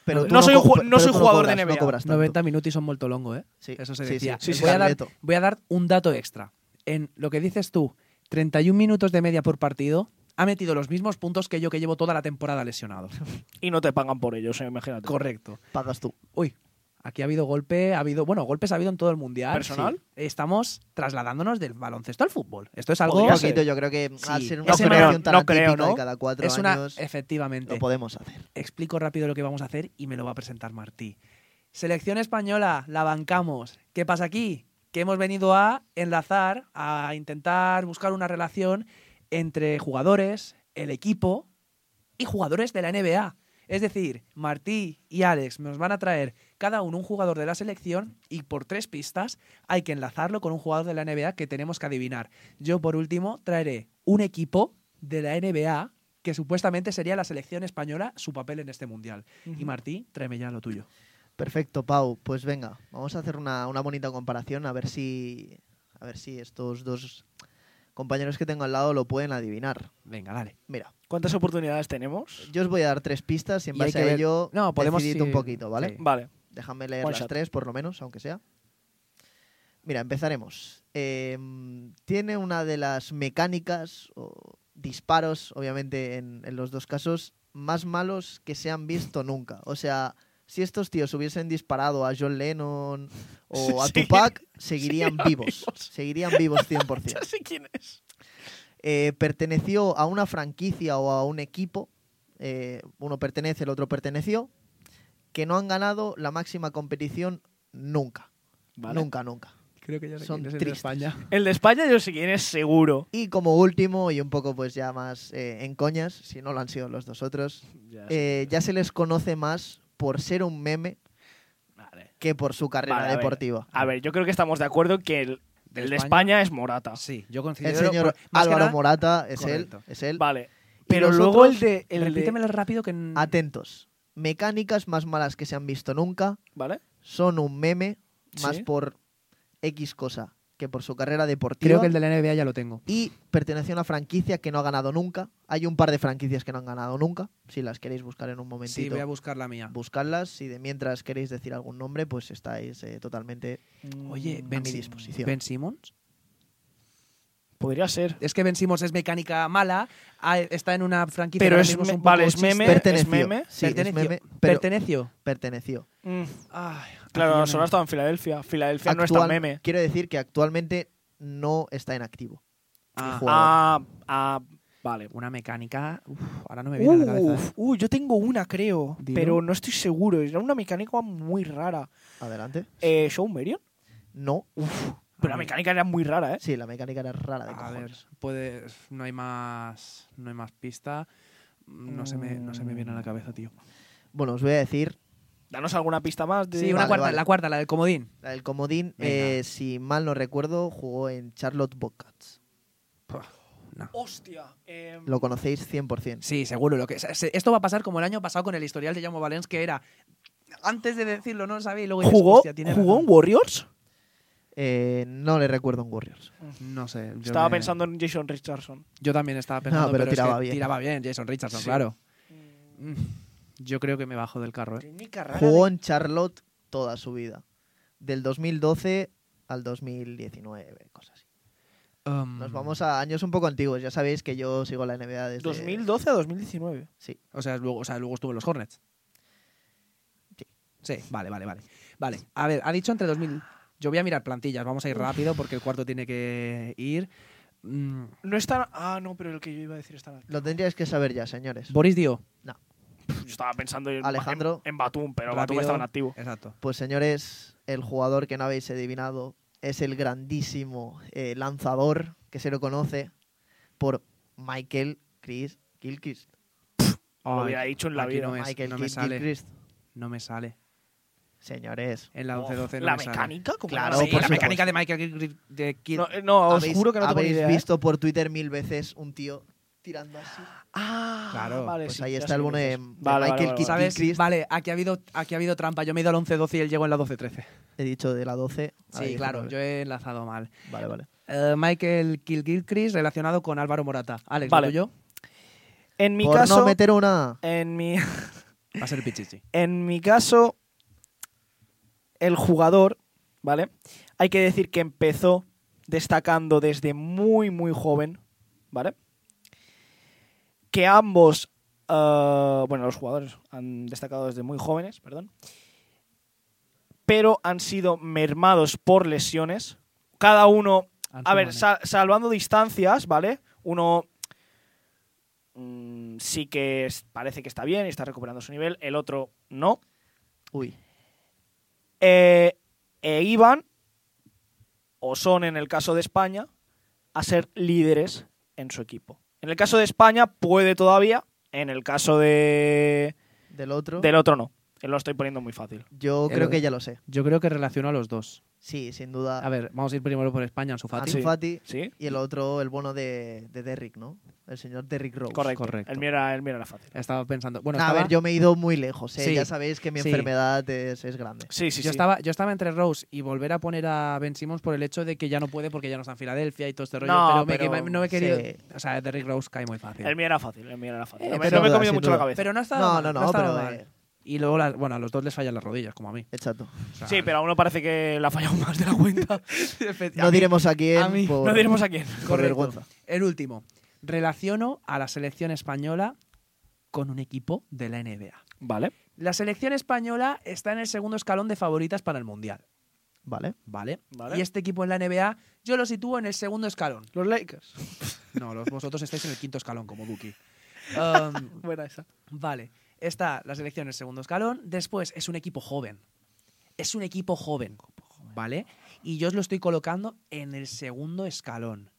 Pero No soy un no soy jugador de NBA. No cobras tanto. 90 minutos y son molto longo, ¿eh? Sí, Eso se decía. sí, Sí, voy, sí, a dar, voy a dar un dato extra. En lo que dices tú, 31 minutos de media por partido, ha metido los mismos puntos que yo que llevo toda la temporada lesionado. [laughs] y no te pagan por ello, o sea, imagínate. Correcto. Pagas tú. Uy, aquí ha habido golpe, ha habido, bueno, golpes ha habido en todo el mundial. ¿Personal? Sí. Estamos trasladándonos del baloncesto al fútbol. Esto es algo Un poquito, yo creo que Sí. al ser No una creo, tan no creo, atípica ¿no? de cada cuatro es una años, efectivamente. lo podemos hacer. Explico rápido lo que vamos a hacer y me lo va a presentar Martí. Selección española, la bancamos. ¿Qué pasa aquí? Que hemos venido a enlazar, a intentar buscar una relación entre jugadores, el equipo y jugadores de la NBA. Es decir, Martí y Alex nos van a traer cada uno un jugador de la selección y por tres pistas hay que enlazarlo con un jugador de la NBA que tenemos que adivinar. Yo, por último, traeré un equipo de la NBA que supuestamente sería la selección española su papel en este mundial. Y Martí, tráeme ya lo tuyo. Perfecto, Pau. Pues venga, vamos a hacer una, una bonita comparación a ver si a ver si estos dos compañeros que tengo al lado lo pueden adivinar. Venga, dale. Mira, ¿Cuántas oportunidades tenemos? yo os voy a dar tres pistas y en Y base que a ver- ello No, podemos decidid ir- un poquito, ¿vale? sí. Vale. Déjame leer One las shot. tres, por lo menos, aunque sea. Mira, empezaremos. Eh, tiene una de las mecánicas o disparos, obviamente en, en los dos casos, más malos que se han visto nunca. O sea, si estos tíos hubiesen disparado a John Lennon o [laughs] a Tupac, seguirían vivos. Seguirían vivos 100%. [laughs] Ya sé quién es. Eh, perteneció a una franquicia o a un equipo, eh, uno pertenece, el otro perteneció, que no han ganado la máxima competición nunca. Vale. Nunca, nunca. Creo que ya sé Son quién es el de. España. El de España yo sé quién es seguro. Y como último, y un poco pues ya más eh, en coñas, si no lo han sido los dos otros, Ya ya se les conoce más por ser un meme Vale. que por su carrera Vale, a ver. deportiva. A ver, yo creo que estamos de acuerdo que el, ¿De el de España? España es Morata. Sí, yo El considero... señor por- más que Álvaro nada- Morata es Correcto. él, es él. Vale. Pero luego otros, el de. El de Repítemelo rápido que... Atentos. Mecánicas más malas que se han visto nunca, ¿Vale? son un meme más Sí. por X cosa que por su carrera deportiva. Creo que el de la NBA ya lo tengo. Y pertenece a una franquicia que no ha ganado nunca. Hay un par de franquicias que no han ganado nunca. Si las queréis buscar en un Sí, momentito, voy a buscar la mía. buscadlas. Si de mientras queréis decir algún nombre, pues estáis eh, totalmente Oye, a Ben, mi Si- disposición. Ben Simmons. Podría ser. Es que Ben Simmons es mecánica mala, está en una franquicia Pero es me- un vale, es meme. perteneció. meme? Sí, es Perteneció. meme, pero Perteneció. perteneció. Mm, Ay, Claro, solo no- ha estado en Filadelfia. Filadelfia no está meme. Quiero decir que actualmente no está en activo. Ah. Ah, ah, vale. una mecánica. uf, ahora no me viene a la cabeza. Uf, uy, yo tengo una, creo. Dilo. Pero no estoy seguro. Era una mecánica muy rara. Adelante. Eh, ¿Shawn Marion? No. Pero la mecánica era muy rara, ¿eh? Sí, la mecánica era rara de A ver, no hay más, no hay más pista. No se me, no se me viene a la cabeza, tío. Bueno, os voy a decir Danos alguna pista más. De... Sí, una Vale, cuarta, vale. la cuarta, la del comodín. la del comodín. Eh, si mal no recuerdo, jugó en Charlotte Bobcats. No. Hostia. eh, Lo conocéis 100%. Sí, seguro. Lo que, esto va a pasar como el año pasado con el historial de Jaume Valens, que era. Antes de decirlo, no lo sabía y luego dices, ¿Jugó, "Hostia, tiene ¿Jugó en razón". Warriors? Eh, no le recuerdo en Warriors. No sé. yo Estaba me- pensando en Jason Richardson. Yo también estaba pensando, pero pero, es que tiraba bien. tiraba bien Jason Richardson, Sí. claro. Mm, Yo creo que me bajo del carro, ¿eh? Jugó de- en Charlotte toda su vida. Del 2012 al 2019, cosas así. Um, Nos vamos a años un poco antiguos. Ya sabéis que yo sigo la NBA desde... 2012 a 2019. Sí. O sea, luego, o sea, luego estuvo en los Hornets. Sí. Sí, vale, vale, vale. Vale, a ver, ha dicho entre 2000... Yo voy a mirar plantillas, vamos a ir rápido porque el cuarto tiene que ir. Mm, No está. Ah, no, pero el que yo iba a decir está. Lo tendríais que saber ya, señores. Boris Dio. Yo estaba pensando en, Alejandro. en, en Batum, pero Rápido. Batum estaba en activo. Exacto. Pues señores, el jugador que no habéis adivinado es el grandísimo eh, lanzador que se lo conoce por Michael Chris Gilchrist. No lo hubiera dicho en la vida. No me, Michael no me sale. Gilchrist. No me sale. Señores. En la 11-12 no ¿La me sale. mecánica? ¿Cómo Claro, la Sí, por la supuesto. mecánica de Michael Kidd- No, eh, no, os ¿Habéis, juro que no tengo habéis idea. ¿eh? visto por Twitter mil veces un tío tirando así. Ah, Claro, vale, Pues sí, ahí está el bono de, Vale, Michael vale. ¿Sabes? Gilchrist. Vale, aquí ha, habido, aquí ha habido trampa. Yo me he ido al 11-12 y él llegó en la 12-13. He dicho de la 12. a la Sí, claro, 19. yo he enlazado mal. Vale, vale. Eh, Michael Kilgilchrist relacionado con Álvaro Morata. Alex, Vale. ¿lo yo? En mi Por caso, no meter una. en mi, [laughs] Va a ser Pichichi. en mi caso, el jugador, ¿vale? Hay que decir que empezó destacando desde muy, muy joven, ¿vale? Que ambos, eh, bueno, los jugadores han destacado desde muy jóvenes, perdón, pero han sido mermados por lesiones. Cada uno, a ver, sa- salvando distancias, ¿vale? Uno mm, sí que es- parece que está bien y está recuperando su nivel, el otro no. Uy. Eh, e iban, o son en el caso de España, a ser líderes en su equipo. En el caso de España puede todavía, en el caso de Del otro. del otro no. Que Lo estoy poniendo muy fácil. Yo El- creo que ya lo sé. Yo creo que relaciono a los dos. Sí, sin duda. A ver, vamos a ir primero por España, Ansu Fati. Ansu sí. Fati ¿Sí? y el otro, el bono de, de Derrick, ¿no? El señor Derrick Rose. Correcto. correcto. El mío era, el mío era fácil. Estaba pensando. Bueno, Nah, a estaba, ver, yo me he ido muy lejos, ¿eh? Sí. Ya sabéis que mi Sí. enfermedad es, es grande. Sí, sí, yo sí. estaba, yo estaba entre Rose y volver a poner a Ben Simmons por el hecho de que ya no puede porque ya no está en Filadelfia y todo este rollo. No, pero, me- pero- me- no me he querido. sí. O sea, Derrick Rose cae muy fácil. El mío era fácil, el mío era fácil. Eh, no, me, pero- no me he comido mucho la cabeza. Pero no está No, mal, no, no, ha estado pero, Y luego, bueno, a los dos les fallan las rodillas, como a mí. Exacto. O sea, Sí, pero a uno parece que la ha fallado más de la cuenta. [laughs] No diremos a quién a mí. por, no diremos a quién. por Correcto. vergüenza. El último. Relaciono a la selección española con un equipo de la NBA. Vale. La selección española está en el segundo escalón de favoritas para el Mundial. Vale. ¿Vale? Vale. Y este equipo en la NBA yo lo sitúo en el segundo escalón. Los Lakers. No, los, vosotros estáis en el quinto escalón, como Duki. [laughs] Um, Buena esa. vale. Está la selección en el segundo escalón. Después es un equipo joven. Es un equipo joven. ¿Vale? Y yo os lo estoy colocando en el segundo escalón.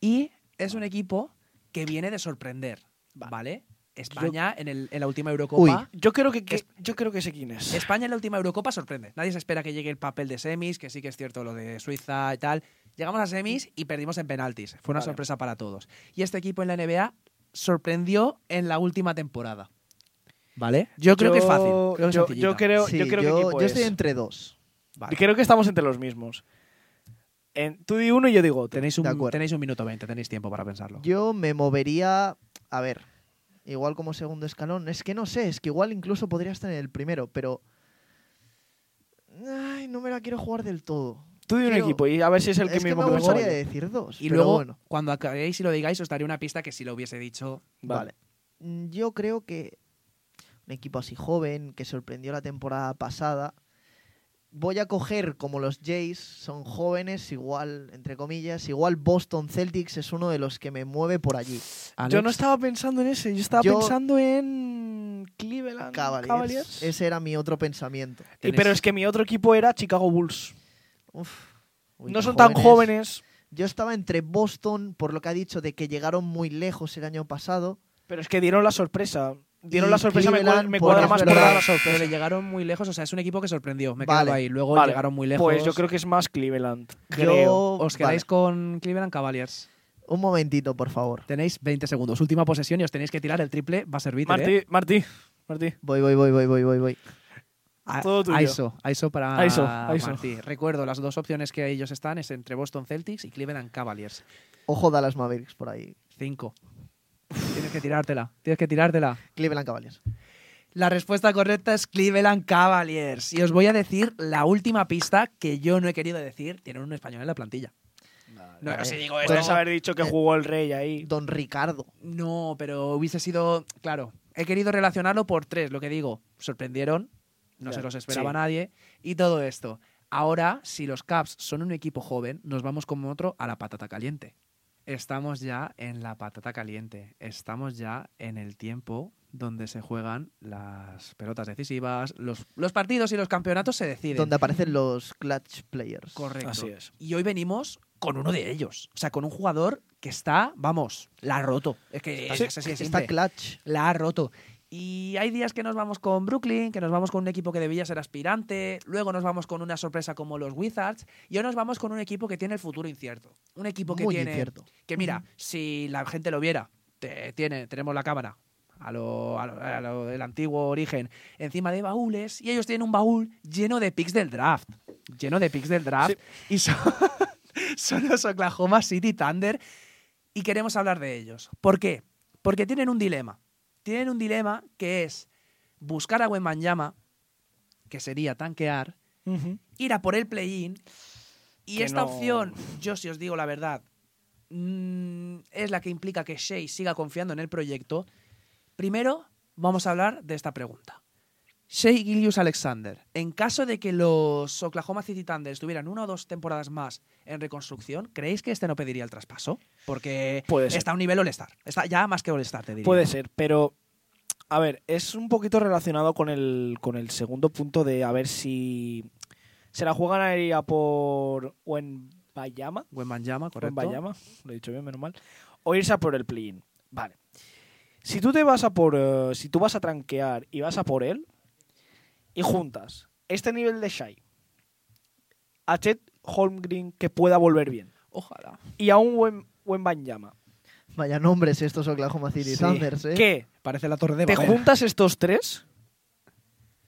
Y es un equipo que viene de sorprender. ¿Vale? España en, el- en la última Eurocopa. Yo creo que, que- Es- yo creo que sé quién es. España en la última Eurocopa sorprende. Nadie se espera que llegue el papel de semis, que sí que es cierto lo de Suiza y tal. Llegamos a semis y perdimos en penaltis. Fue una Vale. sorpresa para todos. Y este equipo en la NBA sorprendió en la última temporada. ¿Vale? Yo creo que es fácil. Creo que es yo, creo, Sí, yo creo que yo, equipo yo es. estoy entre dos. Vale. Creo que estamos entre los mismos. En- tú di uno y yo digo otro. Tenéis De un, acuerdo. tenéis un minuto veinte, tenéis tiempo para pensarlo. Yo me movería. A ver. Igual como segundo escalón. Es que no sé, es que igual incluso podría estar en el primero, pero. Ay, no me la quiero jugar del todo. Tú di un Quiero- equipo y a ver si es el que es que mismo me que gustaría decir dos. y pero luego, bueno. cuando acabéis y lo digáis, os daré una pista que si lo hubiese dicho. Vale. Mm, Yo creo que un equipo así joven, que sorprendió la temporada pasada, voy a coger como los Jays, son jóvenes, igual, entre comillas, igual Boston Celtics es uno de los que me mueve por allí. Yo no estaba pensando en ese, yo estaba Yo- pensando en Cleveland Cavaliers. Cavaliers. Ese era mi otro pensamiento. Y, pero es que mi otro equipo era Chicago Bulls. Uf. Uy, no son tan jóvenes, Yo estaba entre Boston, por lo que ha dicho, de que llegaron muy lejos el año pasado. pero es que dieron la sorpresa. Dieron Y la sorpresa, me, cua- Cleveland, me cuadra más por dar la Pero sorpresa. le llegaron muy lejos, o sea, es un equipo que sorprendió. Me Vale. quedado ahí. Luego Vale. llegaron muy lejos. Pues yo creo que es más Cleveland. Yo-. ¿Os quedáis vale. con Cleveland Cavaliers? Un momentito, por favor. Tenéis 20 segundos. Última posesión y os tenéis que tirar el triple. Va a servir. Martí, Martí, Martí. Voy, voy, voy, voy, voy, voy, voy. todo tuyo. ISO, ISO para Aiso, Aiso. Martí. Recuerdo, las dos opciones que ellos están es entre Boston Celtics y Cleveland Cavaliers. Ojo Dallas Mavericks por ahí. Cinco. Tienes que tirártela. Tienes que tirártela. Cleveland Cavaliers. La respuesta correcta es Cleveland Cavaliers. Y os voy a decir la última pista que yo no he querido decir. Tienen un español en la plantilla. No, Vale. no sé, digo esto. Puedes haber dicho que jugó el rey ahí. Don Ricardo. No, pero hubiese sido. Claro, he querido relacionarlo por tres, lo que digo. Sorprendieron, no se los esperaba sí. nadie, y todo esto. Ahora, si los Caps son un equipo joven, nos vamos como otro a la patata caliente. Estamos ya en la patata caliente. Estamos ya en el tiempo donde se juegan las pelotas decisivas. Los, los partidos y los campeonatos se deciden. Donde aparecen los clutch players. Correcto. Así es. Y hoy venimos con uno de ellos. O sea, con un jugador que está, vamos, la ha roto. Es que es, Sí, Está simple. clutch. La ha roto. Y hay días que nos vamos con Brooklyn, que nos vamos con un equipo que debía ser aspirante, luego nos vamos con una sorpresa como los Wizards, y hoy nos vamos con un equipo que tiene el futuro incierto. Un equipo que Muy tiene. incierto. Que mira, si la gente lo viera, te- tiene, tenemos la cámara a lo, a lo- a lo del antiguo origen encima de baúles, y ellos tienen un baúl lleno de picks del draft. Lleno de picks del draft. Y son, [laughs] son los Oklahoma City Thunder, y queremos hablar de ellos. ¿Por qué? Porque tienen un dilema. Tienen un dilema que es buscar a Wembanyama, que sería tanquear, ir a por el play-in. Y Que esta no- opción, yo si os digo la verdad, mm, es la que implica que Shea siga confiando en el proyecto. Primero, vamos a hablar de esta pregunta. Shea Gilius Alexander, en caso de que los Oklahoma City Thunder estuvieran una o dos temporadas más en reconstrucción, ¿creéis que este no pediría el traspaso? Porque Puede ser. está a un nivel All-Star. Está ya más que All-Star, te diría. Puede ser, pero a ver, es un poquito relacionado con el, con el segundo punto de a ver si se la juegan a ir a por Wembayama, Wembanyama, correcto. Wembayama, lo he dicho bien, menos mal, o irse a por el play-in. Vale. Si tú te vas a por, eh, si tú vas a tranquear y vas a por él y juntas este nivel de Shai a Chet Holmgren que pueda volver bien Ojalá. y a un buen Wembanyama Vaya nombres estos Oklahoma City Sí. Thunders, ¿eh? que Parece la torre de te juntas estos tres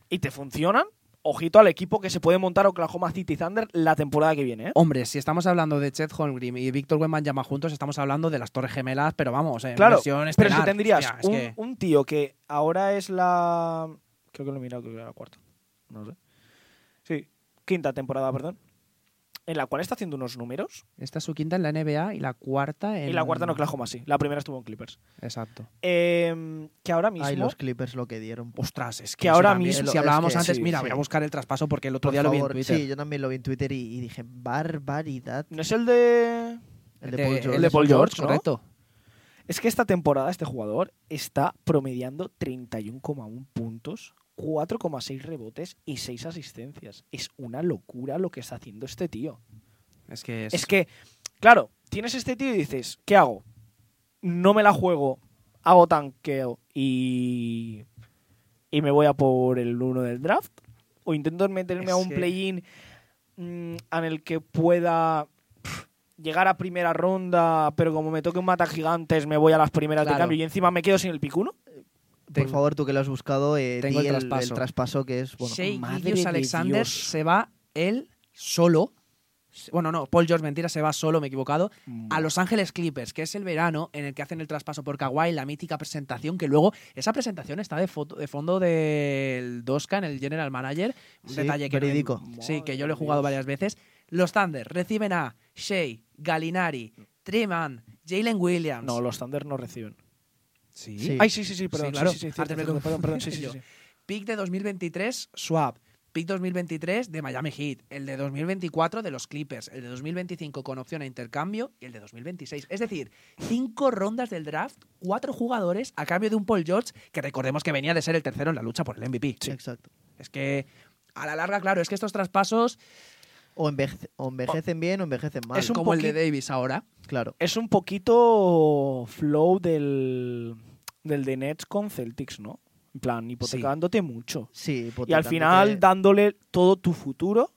y te funcionan, ojito al equipo que se puede montar Oklahoma City Thunder la temporada que viene. ¿eh? Hombre, si estamos hablando de Chet Holmgren y Víctor Wembanyama juntos, estamos hablando de las Torres Gemelas, pero vamos, en Claro, versión Pero si tendrías Hostia, es un, que- un tío que ahora es la... Creo que lo he mirado, creo que era la cuarta. No sé. Sí, quinta temporada, perdón. En la cual está haciendo unos números. Esta es su quinta en la NBA y la cuarta en... Y la cuarta en Oklahoma, sí. La primera estuvo en Clippers. Exacto. Eh, que ahora mismo... Ay, los Clippers lo que dieron. Ostras, es que, eso ahora también, mismo- Si hablábamos es que antes, sí, mira, sí. voy a buscar el traspaso porque el otro Por día lo vi en Twitter. Sí, yo también lo vi en Twitter y, y dije, barbaridad. ¿No es el de...? El de Paul George. el de Paul George, ¿no? correcto. Es que esta temporada este jugador está promediando 31,1 puntos, 4,6 rebotes y 6 asistencias. Es una locura lo que está haciendo este tío. Es que es... Es que, claro, tienes este tío y dices, ¿qué hago? No me la juego, hago tanqueo y, y me voy a por el 1 del draft. O intento meterme a un que- play-in mm, en el que pueda llegar a primera ronda, pero como me toque un mata gigantes, me voy a las primeras de cambio y encima me quedo sin el pick uno. Por Tengo- favor, tú que lo has buscado, eh, Tengo el el, traspaso. el traspaso que es, bueno, Shea madre de Alexander Dios. se va él solo. Bueno, no, Paul George, mentira, se va solo, me he equivocado. A Los Ángeles Clippers, que es el verano en el que hacen el traspaso por Kawhi, la mítica presentación, que luego esa presentación está de, foto, de fondo del Doska en el General Manager. Un Sí, detalle que verídico. sí, que yo lo he jugado Dios. varias veces. Los Thunder reciben a Shea, Galinari, Treman, Jalen Williams. No, los Thunder no reciben. sí. Sí. Ay, sí, sí, sí, perdón. Sí, claro. sí, sí, sí, confundí perdón, perdón, sí, [laughs] sí, sí. Pick de 2023, Swap. Pick 2023 de Miami Heat. El de 2024 de los Clippers. El de 2025 con opción a intercambio. Y el de 2026. Es decir, cinco rondas del draft, cuatro jugadores a cambio de un Paul George que recordemos que venía de ser el tercero en la lucha por el MVP. exacto. Es que a la larga, claro, es que estos traspasos O, envejece- o envejecen bien o envejecen mal. Es un como el de Davis ahora. Claro. Es un poquito flow del, del de Nets con Celtics, ¿no? En plan, hipotecándote mucho. Sí, Y al hipotecándote- final dándole todo tu futuro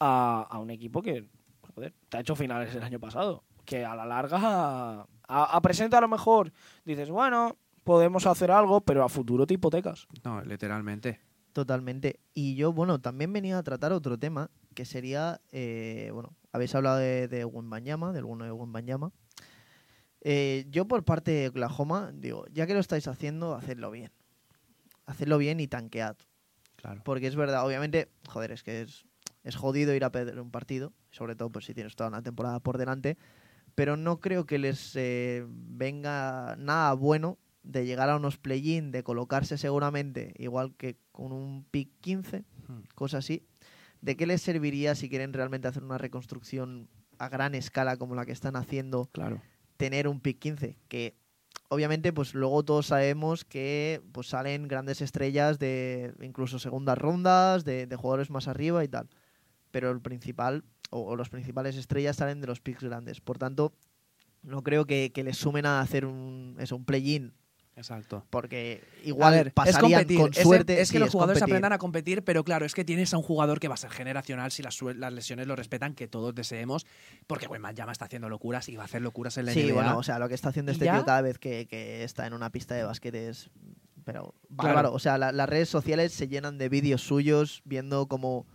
a, a un equipo que joder, te ha hecho finales el año pasado. Que a la larga, a, a presente a lo mejor dices, bueno, podemos hacer algo, pero a futuro te hipotecas. No, literalmente. Totalmente. Y yo, bueno, también venía a tratar otro tema, que sería, eh, bueno, habéis hablado de, de Wembanyama, del bueno de Wembanyama. Eh, yo por parte de Oklahoma, digo, ya que lo estáis haciendo, hacedlo bien. Hacedlo bien y tanquead. Claro. Porque es verdad, obviamente, joder, es que es, es jodido ir a perder un partido, sobre todo pues si tienes toda una temporada por delante, pero no creo que les eh, venga nada bueno de llegar a unos play-in, de colocarse seguramente, igual que con un pick 15, Hmm. cosa así. ¿De qué les serviría si quieren realmente hacer una reconstrucción a gran escala como la que están haciendo, Claro. tener un pick 15? Que obviamente pues luego todos sabemos que pues salen grandes estrellas de incluso segundas rondas, de, de jugadores más arriba y tal. Pero el principal, o, o los principales estrellas salen de los picks grandes. Por tanto, no creo que, que les sumen a hacer un, eso, un play-in Exacto. Porque igual ver, es pasarían competir. con es- suerte. Es, que sí, los jugadores competir. aprendan a competir, pero claro, es que tienes a un jugador que va a ser generacional si las, las lesiones lo respetan, que todos deseemos, porque Wembanyama está haciendo locuras y va a hacer locuras en la Sí, NBA. bueno, o sea, lo que está haciendo este ya- tío cada vez que, que está en una pista de básquet es. Pero Claro. bárbaro. O sea, la- las redes sociales se llenan de vídeos suyos viendo cómo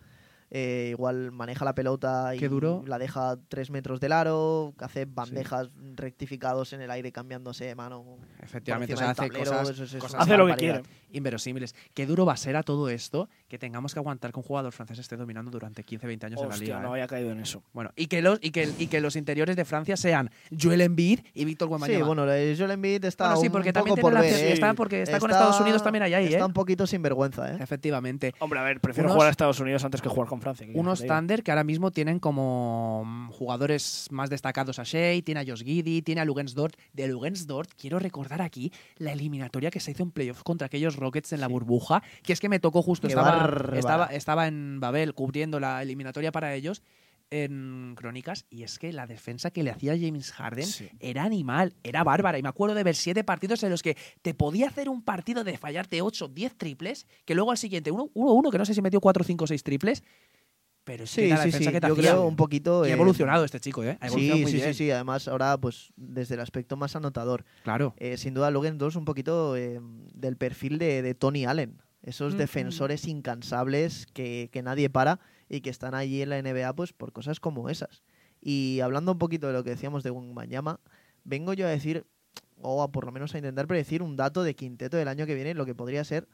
eh, igual maneja la pelota y la deja tres metros del aro, que hace bandejas rectificados en el aire cambiándose de mano. Efectivamente, o sea, hace tablero, cosas, eso eso Hace lo que quiere. inverosímiles. Qué duro va a ser a todo esto que tengamos que aguantar que un jugador francés esté dominando durante 15-20 años en la liga. no ¿eh? había caído en eso. Bueno, y que, los, y, que, y que los interiores de Francia sean Joel Embiid y Víctor Sí, Wembanyama. bueno, de Joel Embiid está Bueno, sí, un porque poco también por ver, ¿eh? está, porque está, con Estados Unidos también ahí, ahí Está ¿eh? un poquito sinvergüenza, ¿eh? Efectivamente. Hombre, a ver, prefiero Unos- jugar a Estados Unidos antes que jugar con Francia. que Unos. Thunder que ahora mismo tienen como mm, jugadores más destacados a Shea, tiene a Josh Giddy, tiene a Lugensdort. De Lugensdort, quiero recordar aquí la eliminatoria que se hizo en playoff contra aquellos Rockets en la burbuja, que es que me tocó justo, estaba, estaba en Babel cubriendo la eliminatoria para ellos en Crónicas, y es que la defensa que le hacía James Harden Sí. era animal, era bárbara. Y me acuerdo de ver siete partidos en los que te podía hacer un partido de fallarte 8, 10 triples, que luego al siguiente, 1-1, que no sé si metió 4, 5, 6 triples. Pero Sí, era la sí, defensa sí. que te Yo hacía. creo un poquito. Ha eh, evolucionado este chico, ¿eh? Ha evolucionado Sí, muy sí, bien. sí, sí. Además, ahora, pues, desde el aspecto más anotador. Claro. Eh, sin duda, Logan 2 un poquito eh, del perfil de, de Tony Allen. Esos Mm, defensores incansables que, que nadie para y que están allí en la NBA pues por cosas como esas. Y hablando un poquito de lo que decíamos de Wembanyama, vengo yo a decir, o a por lo menos a intentar predecir un dato de quinteto del año que viene, lo que podría ser,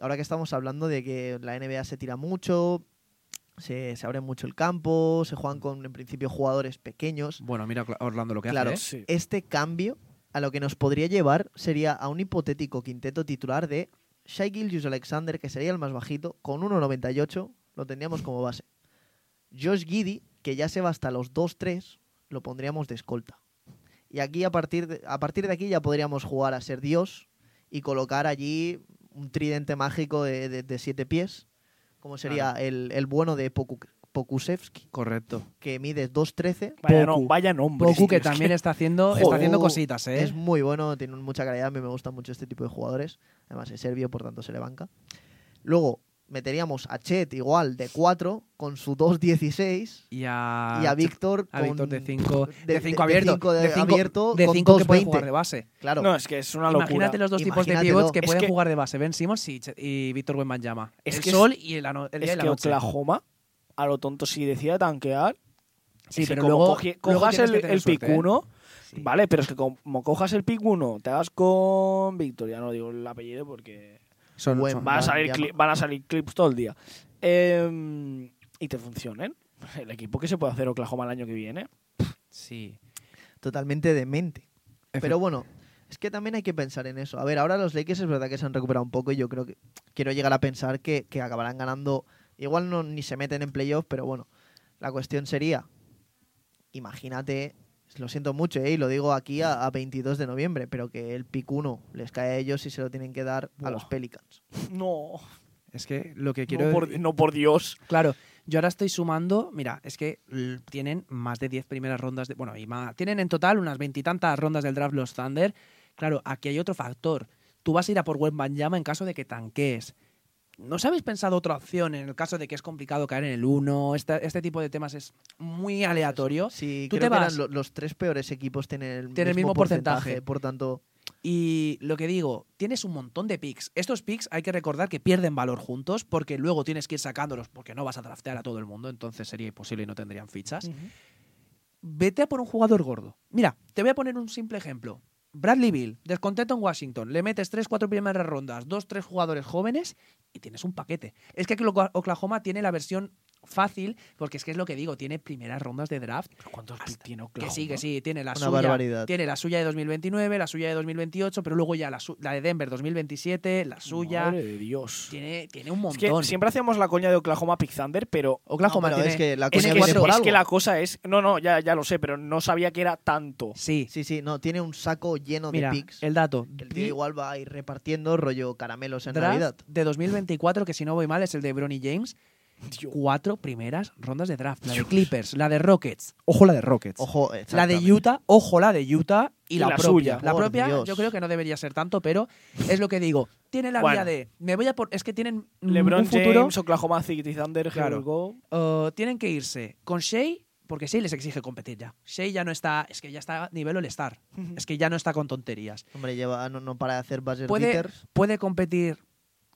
ahora que estamos hablando de que la NBA se tira mucho, se, se abre mucho el campo, se juegan con, en principio, jugadores pequeños. Bueno, mira Orlando lo que Claro, hace, ¿eh? Este cambio a lo que nos podría llevar sería a un hipotético quinteto titular de Shai Gilgeous Alexander, que sería el más bajito, con 1.98, lo tendríamos como base. Josh Giddy, que ya se va hasta los 2-3, lo pondríamos de escolta. Y aquí a partir de, a partir de aquí ya podríamos jugar a ser Dios y colocar allí un tridente mágico de, de- de siete pies, como sería el, el bueno de Poku- Pokusevski, Correcto. que mide 2.13. Vaya, no- Poku. vaya nombre. Poku que también está haciendo, [laughs] está haciendo cositas, ¿eh? Es muy bueno, tiene mucha calidad. A mí me gustan mucho este tipo de jugadores. Además, es serbio, por tanto se le banca. Luego meteríamos a Chet igual de 4 con su 2.16 Y a, y a Víctor a con Víctor de 5 de- de de- cinco abierto. cinco de de 5 abierto de con cinco que puede 2.20. jugar de base. Claro. No, es que es una locura. Imagínate los dos tipos de Imagínatelo. pivots que Es pueden que- jugar de base. Ben Simmons y, y Víctor Wembanyama. Es el que es- sol y el, ano- el día Es y la que noche. Oklahoma, a lo tonto, si decía tanquear, Sí, es pero como luego, luego cojas tienes el, el pick suerte, ¿eh? 1, Sí. vale, pero es que como cojas el pick 1, te hagas con Victoria, no digo el apellido porque Son- Buen- son- van a salir, van a salir clips todo el día. Eh, y te funcionen. El equipo que se puede hacer Oklahoma el año que viene. sí. Totalmente demente. Pero bueno, es que también hay que pensar en eso. A ver, ahora los Lakers es verdad que se han recuperado un poco y yo creo que quiero llegar a pensar que, que acabarán ganando. Igual no ni se meten en playoff, pero bueno, la cuestión sería, imagínate, lo siento mucho, ¿eh? y lo digo aquí a, a 22 de noviembre, pero que el pick 1 les cae a ellos y se lo tienen que dar a los Pelicans. No, Es que lo que quiero no, por, no por Dios. Claro, yo ahora estoy sumando, mira, es que tienen más de 10 primeras rondas, de, bueno, y más, tienen en total unas veintitantas rondas del draft los Thunder. Claro, aquí hay otro factor. Tú vas a ir a por Wembanyama en caso de que tanquees. ¿No os habéis pensado otra opción en el caso de que es complicado caer en el 1? Este, este tipo de temas es muy aleatorio. Si Tú creo te que vas- eran los tres peores equipos tienen el, Tienen el mismo, mismo porcentaje. Por tanto, Y lo que digo, tienes un montón de picks. Estos picks hay que recordar que pierden valor juntos porque luego tienes que ir sacándolos porque no vas a draftear a todo el mundo, entonces sería imposible y no tendrían fichas. vete a por un jugador gordo. Mira, te voy a poner un simple ejemplo. Bradley Bill, descontento en Washington, le metes 3, 4 primeras rondas, 2, 3 jugadores jóvenes y tienes un paquete. Es que Ocla- Oklahoma tiene la versión fácil, porque es que es lo que digo, tiene primeras rondas de draft. ¿Cuántos Hasta- tiene Que sí, que sí, tiene la Una suya. barbaridad. Tiene la suya de 2029, la suya de 2028, pero luego ya la, su- la de Denver 2027, la suya. Madre de Dios. Tiene, tiene un Es montón. que siempre hacíamos la coña de Oklahoma Pick Thunder, pero Oklahoma No, pero tiene. es que la es coña que, es, por es algo. que la cosa es. No, no, ya, ya lo sé, pero no sabía que era tanto. Sí, Sí, sí, no, tiene un saco lleno mira, de picks. el dato. El tío igual va a ir repartiendo rollo caramelos en draft Navidad. de 2024, que si no voy mal es el de Bronny James. Dios. cuatro primeras rondas de draft. La de Clippers, la de Rockets, ojo la de Rockets. Ojo, La de. Utah, ojo la de Utah y, Y la, la propia. suya. La Por propia Dios. yo creo que no debería ser tanto, pero es lo que digo. Tiene la Bueno. vía de me voy a por es que tienen LeBron un futuro James, Oklahoma City Thunder, Claro. Uh, tienen que irse con Shea porque Shea les exige competir ya. Shea ya no está, es que ya está a nivel All-Star. Es que ya no está con tonterías. Hombre, lleva, no, no para de hacer buzzer Puede, beaters. puede competir,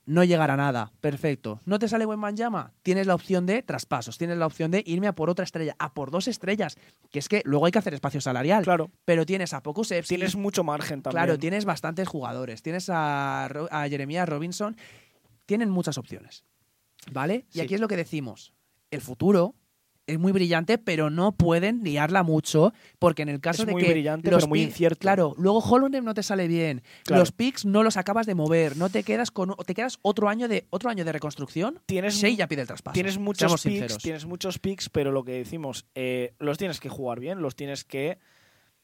no llegar a nada, perfecto. ¿No te sale buen Manjama? Tienes la opción de traspasos, tienes la opción de irme a por otra estrella, a por dos estrellas, que es que luego hay que hacer espacio salarial. Claro, Pero tienes a Pokusevski, tienes mucho margen también. claro, tienes bastantes jugadores, tienes a, a Jeremiah Robinson, tienen muchas opciones, ¿vale? Y Sí. aquí es lo que decimos, el futuro es muy brillante, pero no pueden liarla mucho, porque en el caso Es de muy que brillante, los pero muy incierto. Claro, luego Holland no te sale bien, Claro. los picks no los acabas de mover, no te quedas con te quedas otro año de otro año de reconstrucción. Tienes, Shea ya pide el traspaso. tienes muchos picks, tienes muchos picks, pero lo que decimos, eh, los tienes que jugar bien, los tienes que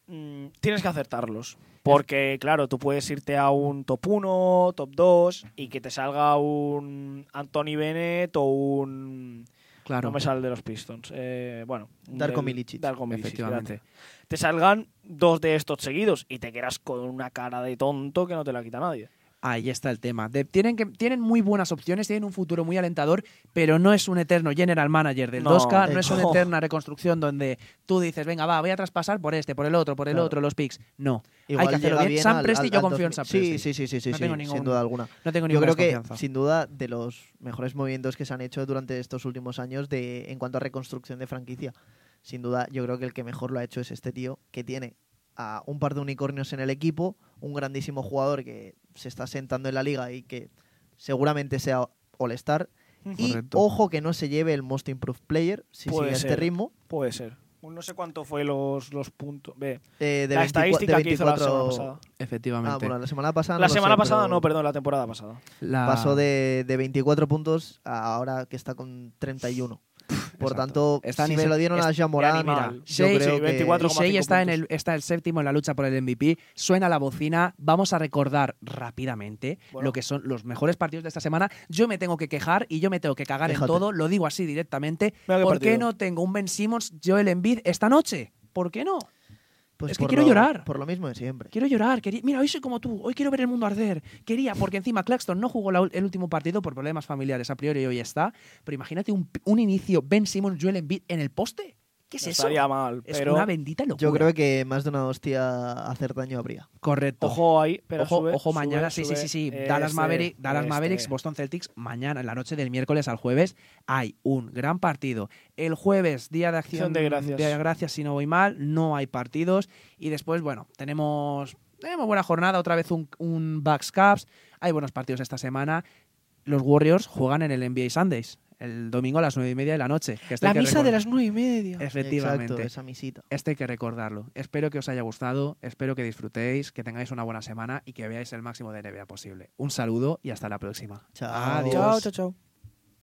mm, tienes que acertarlos. Porque, claro, tú puedes irte a un top 1, top 2 y que te salga un Anthony Bennett o un. Claro. No me sale de los Pistons. Eh, bueno. Darko Milicic. Darko Milicic, Efectivamente. Te salgan dos de estos seguidos y te quedas con una cara de tonto que no te la quita nadie. Ahí está el tema. De- tienen, que, tienen muy buenas opciones, tienen un futuro muy alentador, pero no es un eterno general manager del No, 2K, de no es una eterna reconstrucción donde tú dices, venga, va, voy a traspasar por este, por el otro, por el Claro. otro, los picks. No, Igual hay que hacerlo bien. bien Sam al- Presti, al- yo al confío en 2000. Sam Sí, Presti. sí, sí, sí, sí, No sí, tengo sin duda alguna. No tengo Yo ninguna creo que, sin duda, de los mejores movimientos que se han hecho durante estos últimos años de, en cuanto a reconstrucción de franquicia. Sin duda, yo creo que el que mejor lo ha hecho es este tío, que tiene a un par de unicornios en el equipo, un grandísimo jugador que se está sentando en la liga y que seguramente sea All-Star. Y Correcto. ojo que no se lleve el Most Improved Player si Puede sigue este ritmo. Puede ser. No sé cuánto fue los, los puntos. Eh, de la 24 estadística de que hizo la 24 semana pasada. Efectivamente. Ah, bueno, la semana pasada no la lo semana sé, pasada, pero no, perdón, la temporada pasada. La- Pasó de, de 24 puntos a ahora que está con 31. Por tanto, si se lo dieron a Jean Morán, animal. yo Shea, creo sí, que 24. Y Shea 4,5 está, en el, está el séptimo en la lucha por el MVP. Suena la bocina. Vamos a recordar rápidamente Bueno. lo que son los mejores partidos de esta semana. Yo me tengo que quejar y yo me tengo que cagar en todo. Lo digo así directamente. Mira qué ¿Por qué no tengo un Ben Simmons, Joel Embiid esta noche? ¿Por qué no? Pues es que quiero lo- llorar. Por lo mismo de siempre. Quiero llorar. quería- Mira, hoy soy como tú. Hoy quiero ver el mundo arder. Quería, porque encima Claxton no jugó la el último partido por problemas familiares a priori hoy está. Pero imagínate un, un inicio Ben Simmons, Joel Embiid en el poste. ¿Qué es No eso? estaría mal, Es una bendita locura. Yo creo que más de una hostia hacer daño habría. Correcto. ojo ahí, pero ojo, sube, ojo, sube, mañana, sí, sí, sube. sí, sí. Este, Dallas, Maverick- Dallas este. Mavericks, Boston Celtics, mañana, en la noche del miércoles al jueves, hay un gran partido. El jueves, día de acción Acción de gracias. Día de gracias, si no voy mal, no hay partidos. Y después, bueno, tenemos, tenemos buena jornada, otra vez un, un Bucks Caps. Hay buenos partidos esta semana. Los Warriors juegan en el NBA Sundays, el domingo a las nueve y media de la noche. que La que misa de las nueve y media. Efectivamente. Exacto, esa misita. Este hay que recordarlo. Espero que os haya gustado, espero que disfrutéis, que tengáis una buena semana y que veáis el máximo de NBA posible. Un saludo y hasta la próxima. Chao. Adiós. Chao, chao, chao.